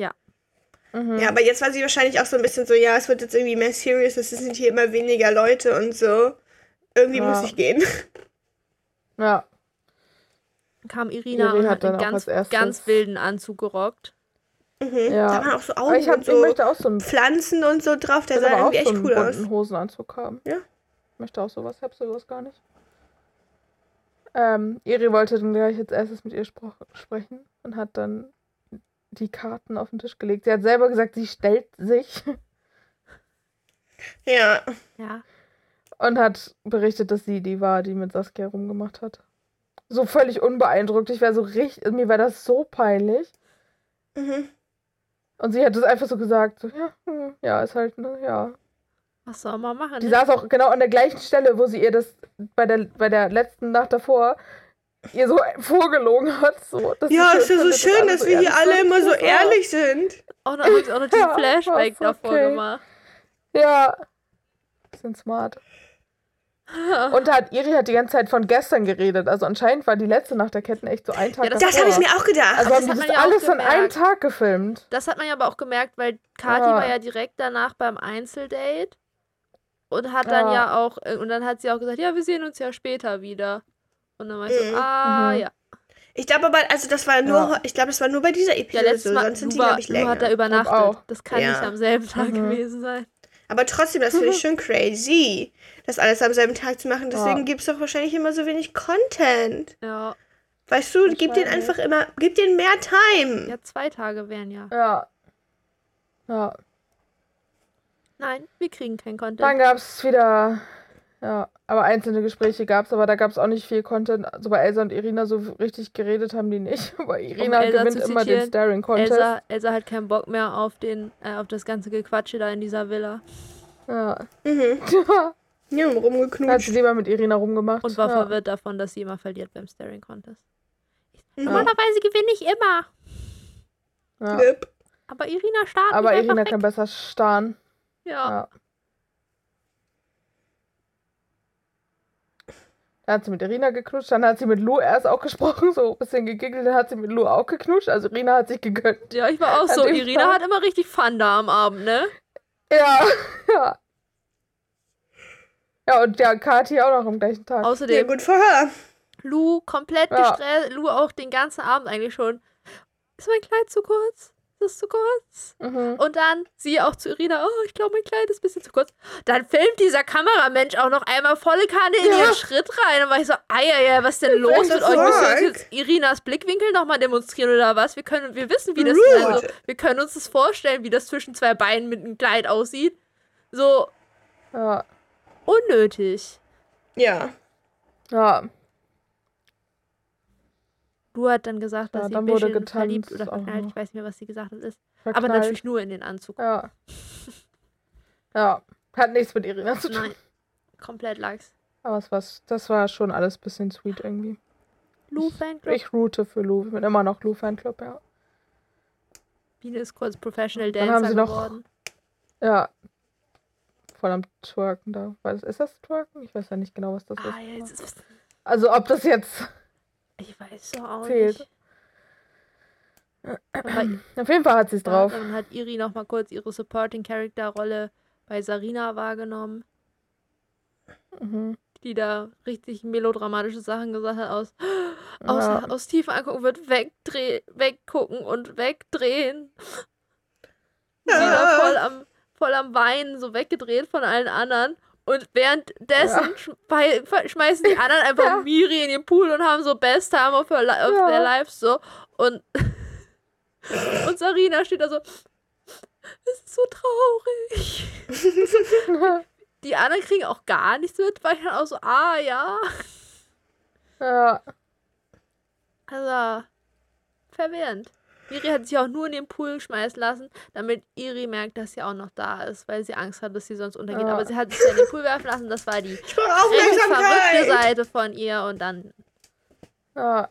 Mhm. Ja, aber jetzt war sie wahrscheinlich auch so ein bisschen so, ja, es wird jetzt irgendwie mehr serious, es sind hier immer weniger Leute und so. Irgendwie Ja. muss ich gehen. ja. kam Irina Irene und hat dann einen auch ganz, ganz wilden Anzug gerockt. Mhm. Ja. Da waren auch so Augen ich, hab, und ich so möchte auch so einen, Pflanzen und so drauf. Der sah irgendwie so echt einen cool aus. bunten Hosenanzug haben. Ja. Ich möchte auch sowas, ich hab sowas gar nicht. Ähm, Iri wollte dann gleich als erstes mit ihr spro- sprechen und hat dann die Karten auf den Tisch gelegt. Sie hat selber gesagt, sie stellt sich Ja. Ja. und hat berichtet, dass sie die war, die mit Saskia rumgemacht hat. So völlig unbeeindruckt. Ich war so richtig, mir war das so peinlich. Mhm. Und sie hat es einfach so gesagt, so, ja, hm, ja, ist halt, ne, ja. Was soll man machen? Die ne? saß auch genau an der gleichen Stelle, wo sie ihr das bei der, bei der letzten Nacht davor ihr so vorgelogen hat. So, Ja, ist ja so schön, dass so wir hier alle immer so ehrlich sind. Auch noch, auch noch diesen Ja, Flashback ist davor okay. gemacht. Ja. Sind smart. Und da hat Iri hat die ganze Zeit von gestern geredet. Also anscheinend war die letzte Nacht der Ketten echt so ein Tag Ja, das- habe ich mir auch gedacht. Also das haben das man ja alles an einem. Tag gefilmt. Das hat man ja aber auch gemerkt, weil Kathi Ja. war ja direkt danach beim Einzeldate und hat dann Ja. ja auch, äh, und dann hat sie auch gesagt, ja, wir sehen uns ja später wieder. Und dann war ich so, Mhm. ah, Mhm. ja. ich glaube aber, also das war nur, Ja. ich glaube, das war nur bei dieser Ja, Episode letztes so, Mal, sonst sind die, glaube ich, Lu hat da länger. übernachtet. Das kann Ja. nicht am selben Tag Mhm. gewesen sein. Aber trotzdem, das finde ich schon crazy, das alles am selben Tag zu machen. Deswegen Ja. gibt es doch wahrscheinlich immer so wenig Content. Ja, Weißt du, gib denen einfach immer, gib denen mehr Time. ja, zwei Tage wären ja. Ja. Ja. Nein, wir kriegen keinen Dann Content. gab es wieder, ja, aber einzelne Gespräche gab es, aber da gab es auch nicht viel Content. Also bei Elsa und Irina so richtig geredet haben die nicht. Aber Irina Elsa gewinnt immer den Staring Contest. Elsa, Elsa hat keinen Bock mehr auf den, äh, auf das ganze Gequatsche da in dieser Villa Ja. Mhm. ja. Ja, Da hat rumgeknutscht. sie lieber mit Irina rumgemacht. und war ja. verwirrt davon, dass sie immer verliert beim Staring Contest. Mhm. Normalerweise gewinne ich immer. Ja. Yep. Aber Irina startet Aber Irina weg. kann besser starren. Ja. Ja. Dann hat sie mit Irina geknutscht, dann hat sie mit Lou erst auch gesprochen, so ein bisschen gegiggelt, dann hat sie mit Lou auch geknutscht. Also Irina hat sich gegönnt. ja, ich war auch so. Irina Tag. hat immer richtig Fun da am Abend, ne? Ja, ja. Ja, und ja, Kathi auch noch am gleichen Tag. Ja, Außerdem gut für her. Lou komplett Ja. gestresst. Lou auch den ganzen Abend eigentlich schon. Ist mein Kleid zu kurz? Ist zu kurz? Mhm. Und dann sie auch zu Irina, oh, ich glaube, mein Kleid ist ein bisschen zu kurz. Dann filmt dieser Kameramensch auch noch einmal volle Kanne in Ja. ihren Schritt rein. Und war ich so, ei, ei, ei, was denn los What the mit euch? Müssen wir jetzt Irinas Blickwinkel nochmal demonstrieren oder was? Wir können, wir wissen, wie das, Rude. also, wir können uns das vorstellen, wie das zwischen zwei Beinen mit einem Kleid aussieht. So Ja, unnötig. Ja. ja. Lou hat dann gesagt, dass Ja, sie dann ein wurde bisschen verliebt getanzt oder verknallt. Ich weiß nicht mehr, was sie gesagt hat. Ist. Aber natürlich nur in den Anzug. Ja. Ja. Hat nichts mit Irina zu tun. Nein, komplett Lachs. Aber es war, das war schon alles ein bisschen sweet irgendwie. Lou Fanclub. Ich route für Lou. Ich bin immer noch Lou Fanclub, ja. Biene ist kurz Professional Dann Dancer haben sie noch- geworden. Ja. Voll am Twerken da. Ist das Twerken? Ich weiß ja nicht genau, was das Ah, ja, ist. jetzt ist, Also ob das jetzt ich weiß auch Zählt. nicht. Aber Auf jeden Fall hat sie es drauf. Dann hat Iri noch mal kurz ihre Supporting Character Rolle bei Sarina wahrgenommen, Mhm. die da richtig melodramatische Sachen gesagt hat aus aus, Ja. aus tiefen angucken wird wegdrehen, weggucken und wegdrehen. Ja. Sie da voll am voll am Weinen so weggedreht von allen anderen und währenddessen schmei schmeißen die anderen einfach Ja. Miri in den Pool und haben so Best Time of, her of Ja. their lives so und und Sarina steht da so es ist so traurig. Die anderen kriegen auch gar nichts mit, weil ich dann auch so, ah ja. ja. Also, verwirrend. Miri hat sich auch nur in den Pool schmeißen lassen, damit Iri merkt, dass sie auch noch da ist, weil sie Angst hat, dass sie sonst untergeht. Ja. Aber sie hat sich in den Pool werfen lassen, das war die recht verrückte. Seite von ihr und dann. Ja.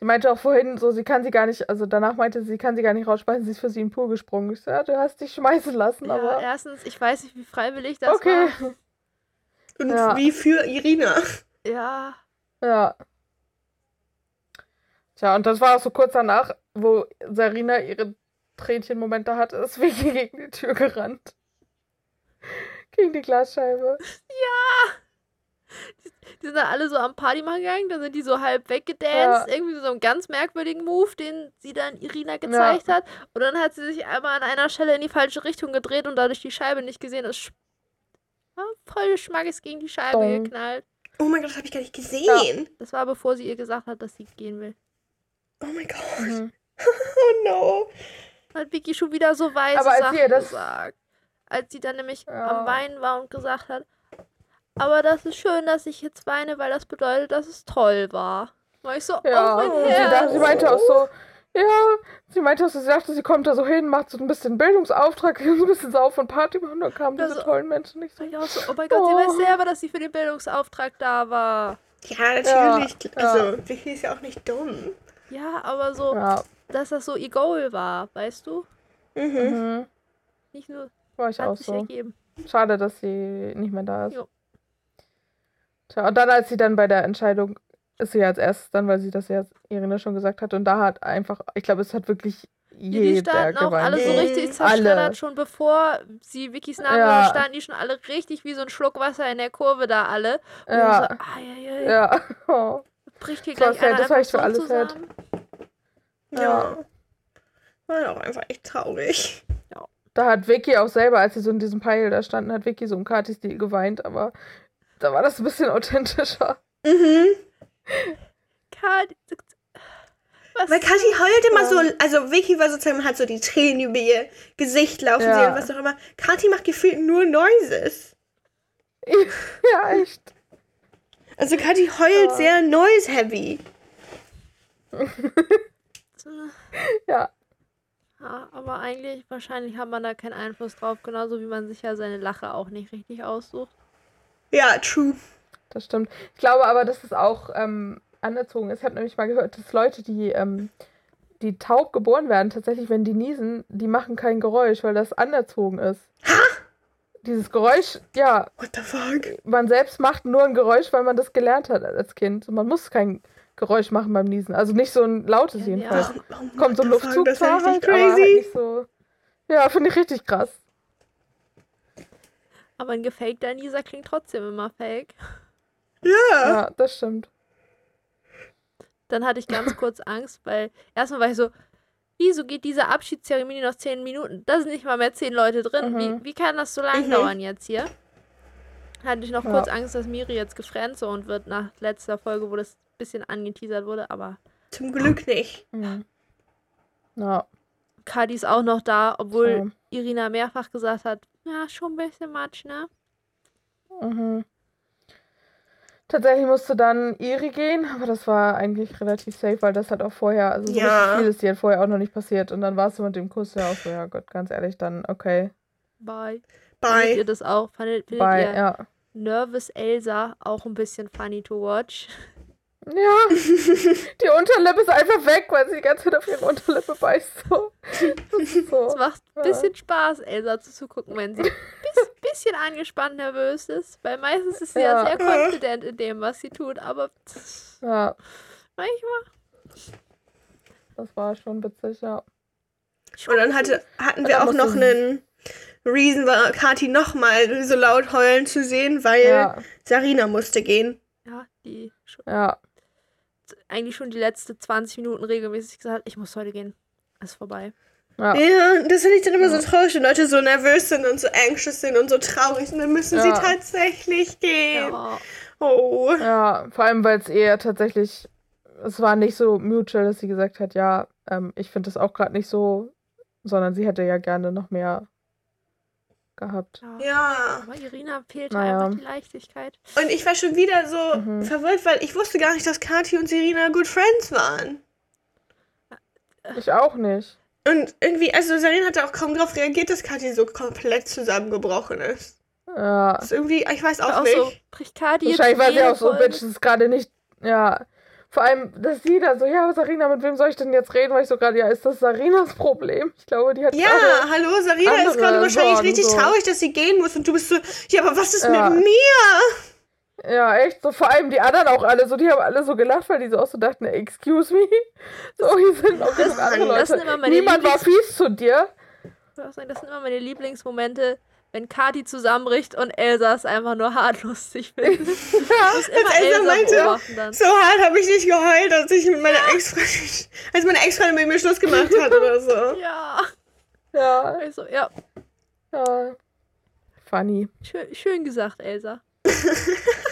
Sie meinte auch vorhin so, sie kann sie gar nicht, also danach meinte sie, sie kann sie gar nicht rausschmeißen, sie ist für sie in den Pool gesprungen. Ich so, ja, du hast dich schmeißen lassen, Ja, aber. erstens, ich weiß nicht, wie freiwillig das okay. war. Und Ja. wie für Irina. Ja, Ja. Tja, und das war auch so kurz danach, wo Sarina ihre Tränchen-Momente hatte, ist Vicky gegen die Tür gerannt. Gegen die Glasscheibe. die sind dann alle so am Party machen gegangen, dann sind die so halb weggedanced, irgendwie so einen ganz merkwürdigen Move, den sie dann Irina gezeigt hat. Und dann hat sie sich einmal an einer Stelle in die falsche Richtung gedreht und dadurch die Scheibe nicht gesehen. Das sch- ja, voll Schmackes gegen die Scheibe Dong. geknallt. Oh mein Gott, das habe ich gar nicht gesehen. Das war bevor sie ihr gesagt hat, dass sie gehen will. Oh mein Gott. Mhm. Oh no. Hat Vicky schon wieder so weise Aber als Sachen sie ihr das- gesagt. Als sie dann nämlich Ja. am Weinen war und gesagt hat, aber das ist schön, dass ich jetzt weine, weil das bedeutet, dass es toll war. War ich so, Ja, oh mein und sie, Herz. dachte, sie meinte auch so, ja, sie meinte auch so, sie dachte, sie kommt da so hin, macht so ein bisschen Bildungsauftrag, so ein bisschen Sauf und Party machen, und dann kamen diese Also- tollen Menschen nicht so. Auch so, oh mein Gott, sie Oh. weiß selber, dass sie für den Bildungsauftrag da war. Ja, natürlich. Ja, Also, Vicky ist ja auch nicht dumm. Ja, aber so, Ja, dass das so ihr Goal war, weißt du? Mhm. mhm. Nicht nur, war ich auch so. ergeben. Schade, dass sie nicht mehr da ist. Jo. Tja, und dann, als sie dann bei der Entscheidung, ist sie ja als erstes dann, weil sie das ja Irina schon gesagt hat, und da hat einfach, ich glaube, es hat wirklich Die, jeder die standen auch alle so Mhm. richtig Alle. zerschreddert, schon bevor sie Vickys Namen Ja. ja. standen die schon alle richtig wie so ein Schluck Wasser in der Kurve da alle. Und Ja. so, ah, ja, ja, Ja. Oh. Bricht hier Das war gleich einer das echt für so alle sad. zusammen. Ja. War auch einfach echt traurig. Da hat Vicky auch selber, als sie so in diesem Pile da standen, hat Vicky so im Kati-Stil geweint, aber da war das ein bisschen authentischer. Mhm. Kat- was Weil Kathi heult immer Ja. so, also Vicky war sozusagen, hat so die Tränen über ihr Gesicht laufen Ja. sehen, was auch immer. Kathi macht gefühlt nur Noises. ja, echt. Also Kathi heult Ja. sehr noise-heavy. Ja. Ja, aber eigentlich, wahrscheinlich hat man da keinen Einfluss drauf, genauso wie man sich ja seine Lache auch nicht richtig aussucht. Ja, true. Das stimmt. Ich glaube aber, dass es auch ähm, anerzogen ist. Ich habe nämlich mal gehört, dass Leute, die ähm, die taub geboren werden, tatsächlich, wenn die niesen, die machen kein Geräusch, weil das anerzogen ist. Dieses Geräusch, ja, What the fuck? man selbst macht nur ein Geräusch, weil man das gelernt hat als Kind. Man muss kein Geräusch machen beim Niesen. Also nicht so ein lautes Ja, jedenfalls. ja. Oh, Kommt so ein Luftzug Das zwar halt, halt crazy. nicht so. Ja, finde ich richtig krass. Aber ein gefakter Nieser klingt trotzdem immer fake. Ja. Ja, das stimmt. Dann hatte ich ganz kurz Angst, weil erstmal war ich so, wieso geht diese Abschiedszeremonie noch 10 Minuten? Da sind nicht mal mehr 10 Leute drin. Mhm. Wie, wie kann das so lang Mhm. dauern jetzt hier? Hatte ich noch Ja. kurz Angst, dass Miri jetzt gefriendzoned wird nach letzter Folge, wo das ein bisschen angeteasert wurde, aber Zum Glück nicht. Mhm. Ja, Kadi ist auch noch da, obwohl ja. Irina mehrfach gesagt hat, ja, schon ein bisschen Matsch, ne? Mhm. Tatsächlich musste dann Iri gehen, aber das war eigentlich relativ safe, weil das hat auch vorher, also so Ja. viel ist dir halt vorher auch noch nicht passiert. Und dann warst du mit dem Kuss ja auch so, ja Gott, ganz ehrlich, dann okay. Bye. Findet ihr Bye. das auch? Findet, findet Bye, ihr ja. Nervous Elsa auch ein bisschen funny to watch? Ja, die Unterlippe ist einfach weg, weil sie die ganze Zeit auf ihre Unterlippe beißt. So. Das ist Es so. macht ein Ja. bisschen Spaß, Elsa zuzugucken, wenn sie ein bis, bisschen angespannt nervös ist. Weil meistens ist sie ja, Ja. sehr confident in dem, was sie tut, aber Ja, manchmal. das war schon witzig, ja. Und dann hatte, hatten wir auch noch einen Reason, war Kati nochmal so laut heulen zu sehen, weil Ja, Sarina musste gehen. Ja, die schon, ja. eigentlich schon die letzten 20 Minuten regelmäßig gesagt, ich muss heute gehen. Ist vorbei. Ja, Ja, das finde ich dann immer Ja. so traurig, wenn Leute so nervös sind und so anxious sind und so traurig und dann müssen sie Ja. tatsächlich gehen. Ja. Oh. ja, vor allem, weil es eher tatsächlich, es war nicht so mutual, dass sie gesagt hat, ja, ähm, ich finde das auch gerade nicht so, sondern sie hätte ja gerne noch mehr gehabt. ja. Aber Irina fehlt Naja. einfach die Leichtigkeit. Und ich war schon wieder so Mhm. verwirrt, weil ich wusste gar nicht, dass Kati und Serena good friends waren. Ich auch nicht. Und irgendwie, also Serena hatte auch kaum darauf reagiert, dass Kati so komplett zusammengebrochen ist. Ja. Das ist irgendwie, ich weiß auch, Auch nicht. so, bricht Kadi jetzt Wahrscheinlich war sie auch so, Bitch, das ist gerade nicht, ja. Vor allem, dass sie da so, ja, Sarina, mit wem soll ich denn jetzt reden? Weil ich so gerade, ja, ist das Sarinas Problem? Ich glaube, die hat Ja, hallo, Sarina ist gerade wahrscheinlich Sorgen, richtig so. traurig, dass sie gehen muss und du bist so, ja, aber was ist Ja. mit mir? Ja, echt, so vor allem die anderen auch alle, so, die haben alle so gelacht, weil die so auch so dachten, excuse me. So, hier sind auch genug andere das sind Leute. Niemand war Lieblings- fies zu dir. Das sind immer meine Lieblingsmomente, wenn Kati zusammenbricht und Elsa es einfach nur hart lustig findet. Muss immer Elsa meinte-. So hart habe ich nicht geheult, als ich mit meiner Ex-Freundin, als meine Ex-Freundin mit mir Schluss gemacht hat oder so. Ja. Ja, Also, ja, ja. Funny. schön, schön gesagt, Elsa.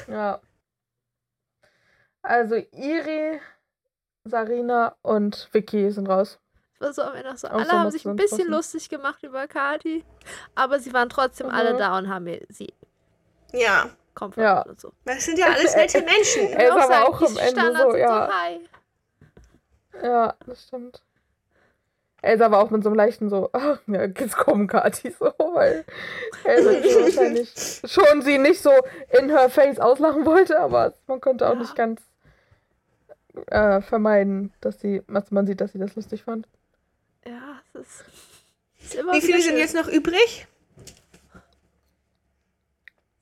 Ja. Also Iri, Sarina und Vicky sind raus. War so am Ende auch so. Alle so haben sich ein bisschen Motivationswochen. lustig gemacht über Kati, aber sie waren trotzdem Mhm. alle da und haben sie Ja, komfortiert Ja. und so. das sind ja alles nette Menschen. Und war sagen, auch am Ende so, ja. high. Ja, das stimmt. Elsa war auch mit so einem leichten so, ach, ja, jetzt kommen Kati so, weil Elsa wahrscheinlich schon sie nicht so in her face auslachen wollte, aber man konnte auch Ja. nicht ganz äh, vermeiden, dass sie, dass man sieht, dass sie das lustig fand. Ja, es ist, ist immer Wie viele sind jetzt noch übrig?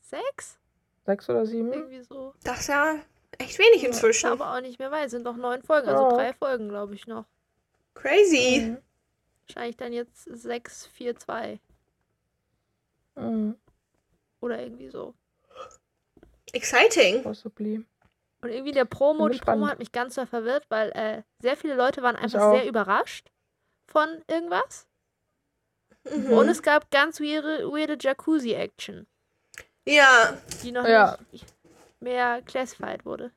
Sechs? Sechs oder sieben? Irgendwie so. Das ist ja echt wenig Ich inzwischen. aber auch nicht mehr weiß. Es sind noch neun Folgen, also Ja. drei Folgen, glaube ich, noch. Crazy. Mhm. Wahrscheinlich dann jetzt sechs, vier, zwei. Mhm. Oder irgendwie so. Exciting. Possibly. Und irgendwie der Promo, die Promo hat mich ganz so verwirrt, weil äh, sehr viele Leute waren einfach sehr überrascht von irgendwas. Mhm. Und es gab ganz weirde, weirde Jacuzzi-Action, Ja, die noch Ja. nicht mehr classified wurde.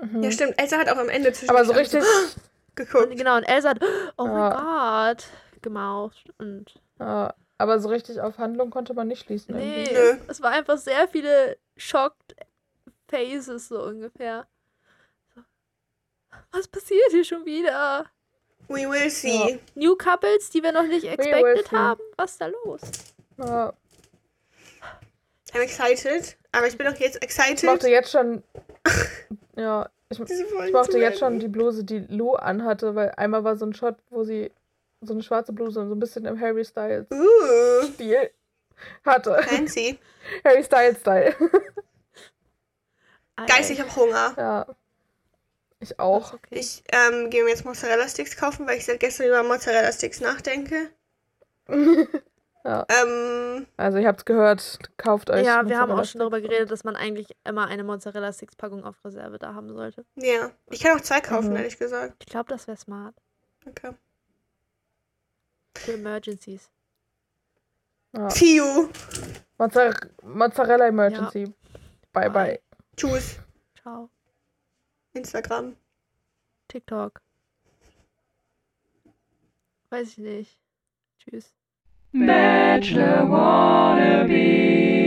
Mhm. ja, stimmt. Elsa hat auch am Ende Aber so richtig, geguckt. Und genau, und Elsa hat, oh mein Ja. Gott, gemaucht. Und ja, aber so richtig auf Handlung konnte man nicht schließen. nee, irgendwie. Nö. es war einfach sehr viele shocked Faces so ungefähr. Was passiert hier schon wieder? We will see. New Couples, die wir noch nicht expected haben? Was ist da los? Ja, I'm excited. Aber ich bin auch jetzt ich mochte excited. jetzt schon Ja, ich, ich mochte jetzt schon die Bluse, die Lou anhatte, weil einmal war so ein Shot, wo sie so eine schwarze Bluse und so ein bisschen im Harry Styles Uh, Stil hatte. fancy. Harry Styles Style. Ei, Geist, ich hab Hunger. ja. Ich auch. Okay. Ich ähm, gehe mir jetzt Mozzarella-Sticks kaufen, weil ich seit gestern über Mozzarella-Sticks nachdenke. ja. Ähm, Also ihr habt's gehört, kauft euch. ja, wir haben auch Mozzarella schon darüber geredet, dass man eigentlich immer eine Mozzarella-Sticks-Packung auf Reserve da haben sollte. ja. Ich kann auch zwei kaufen, Mhm. ehrlich gesagt. Ich glaube, das wäre smart. Okay. Für Emergencies. Ja. Fiu. Mozzar Mozzarella Emergency. Bye Bye. bye. Tschüss. Ciao. Instagram. TikTok. Weiß ich nicht. Tschüss. Bachelor wannabe.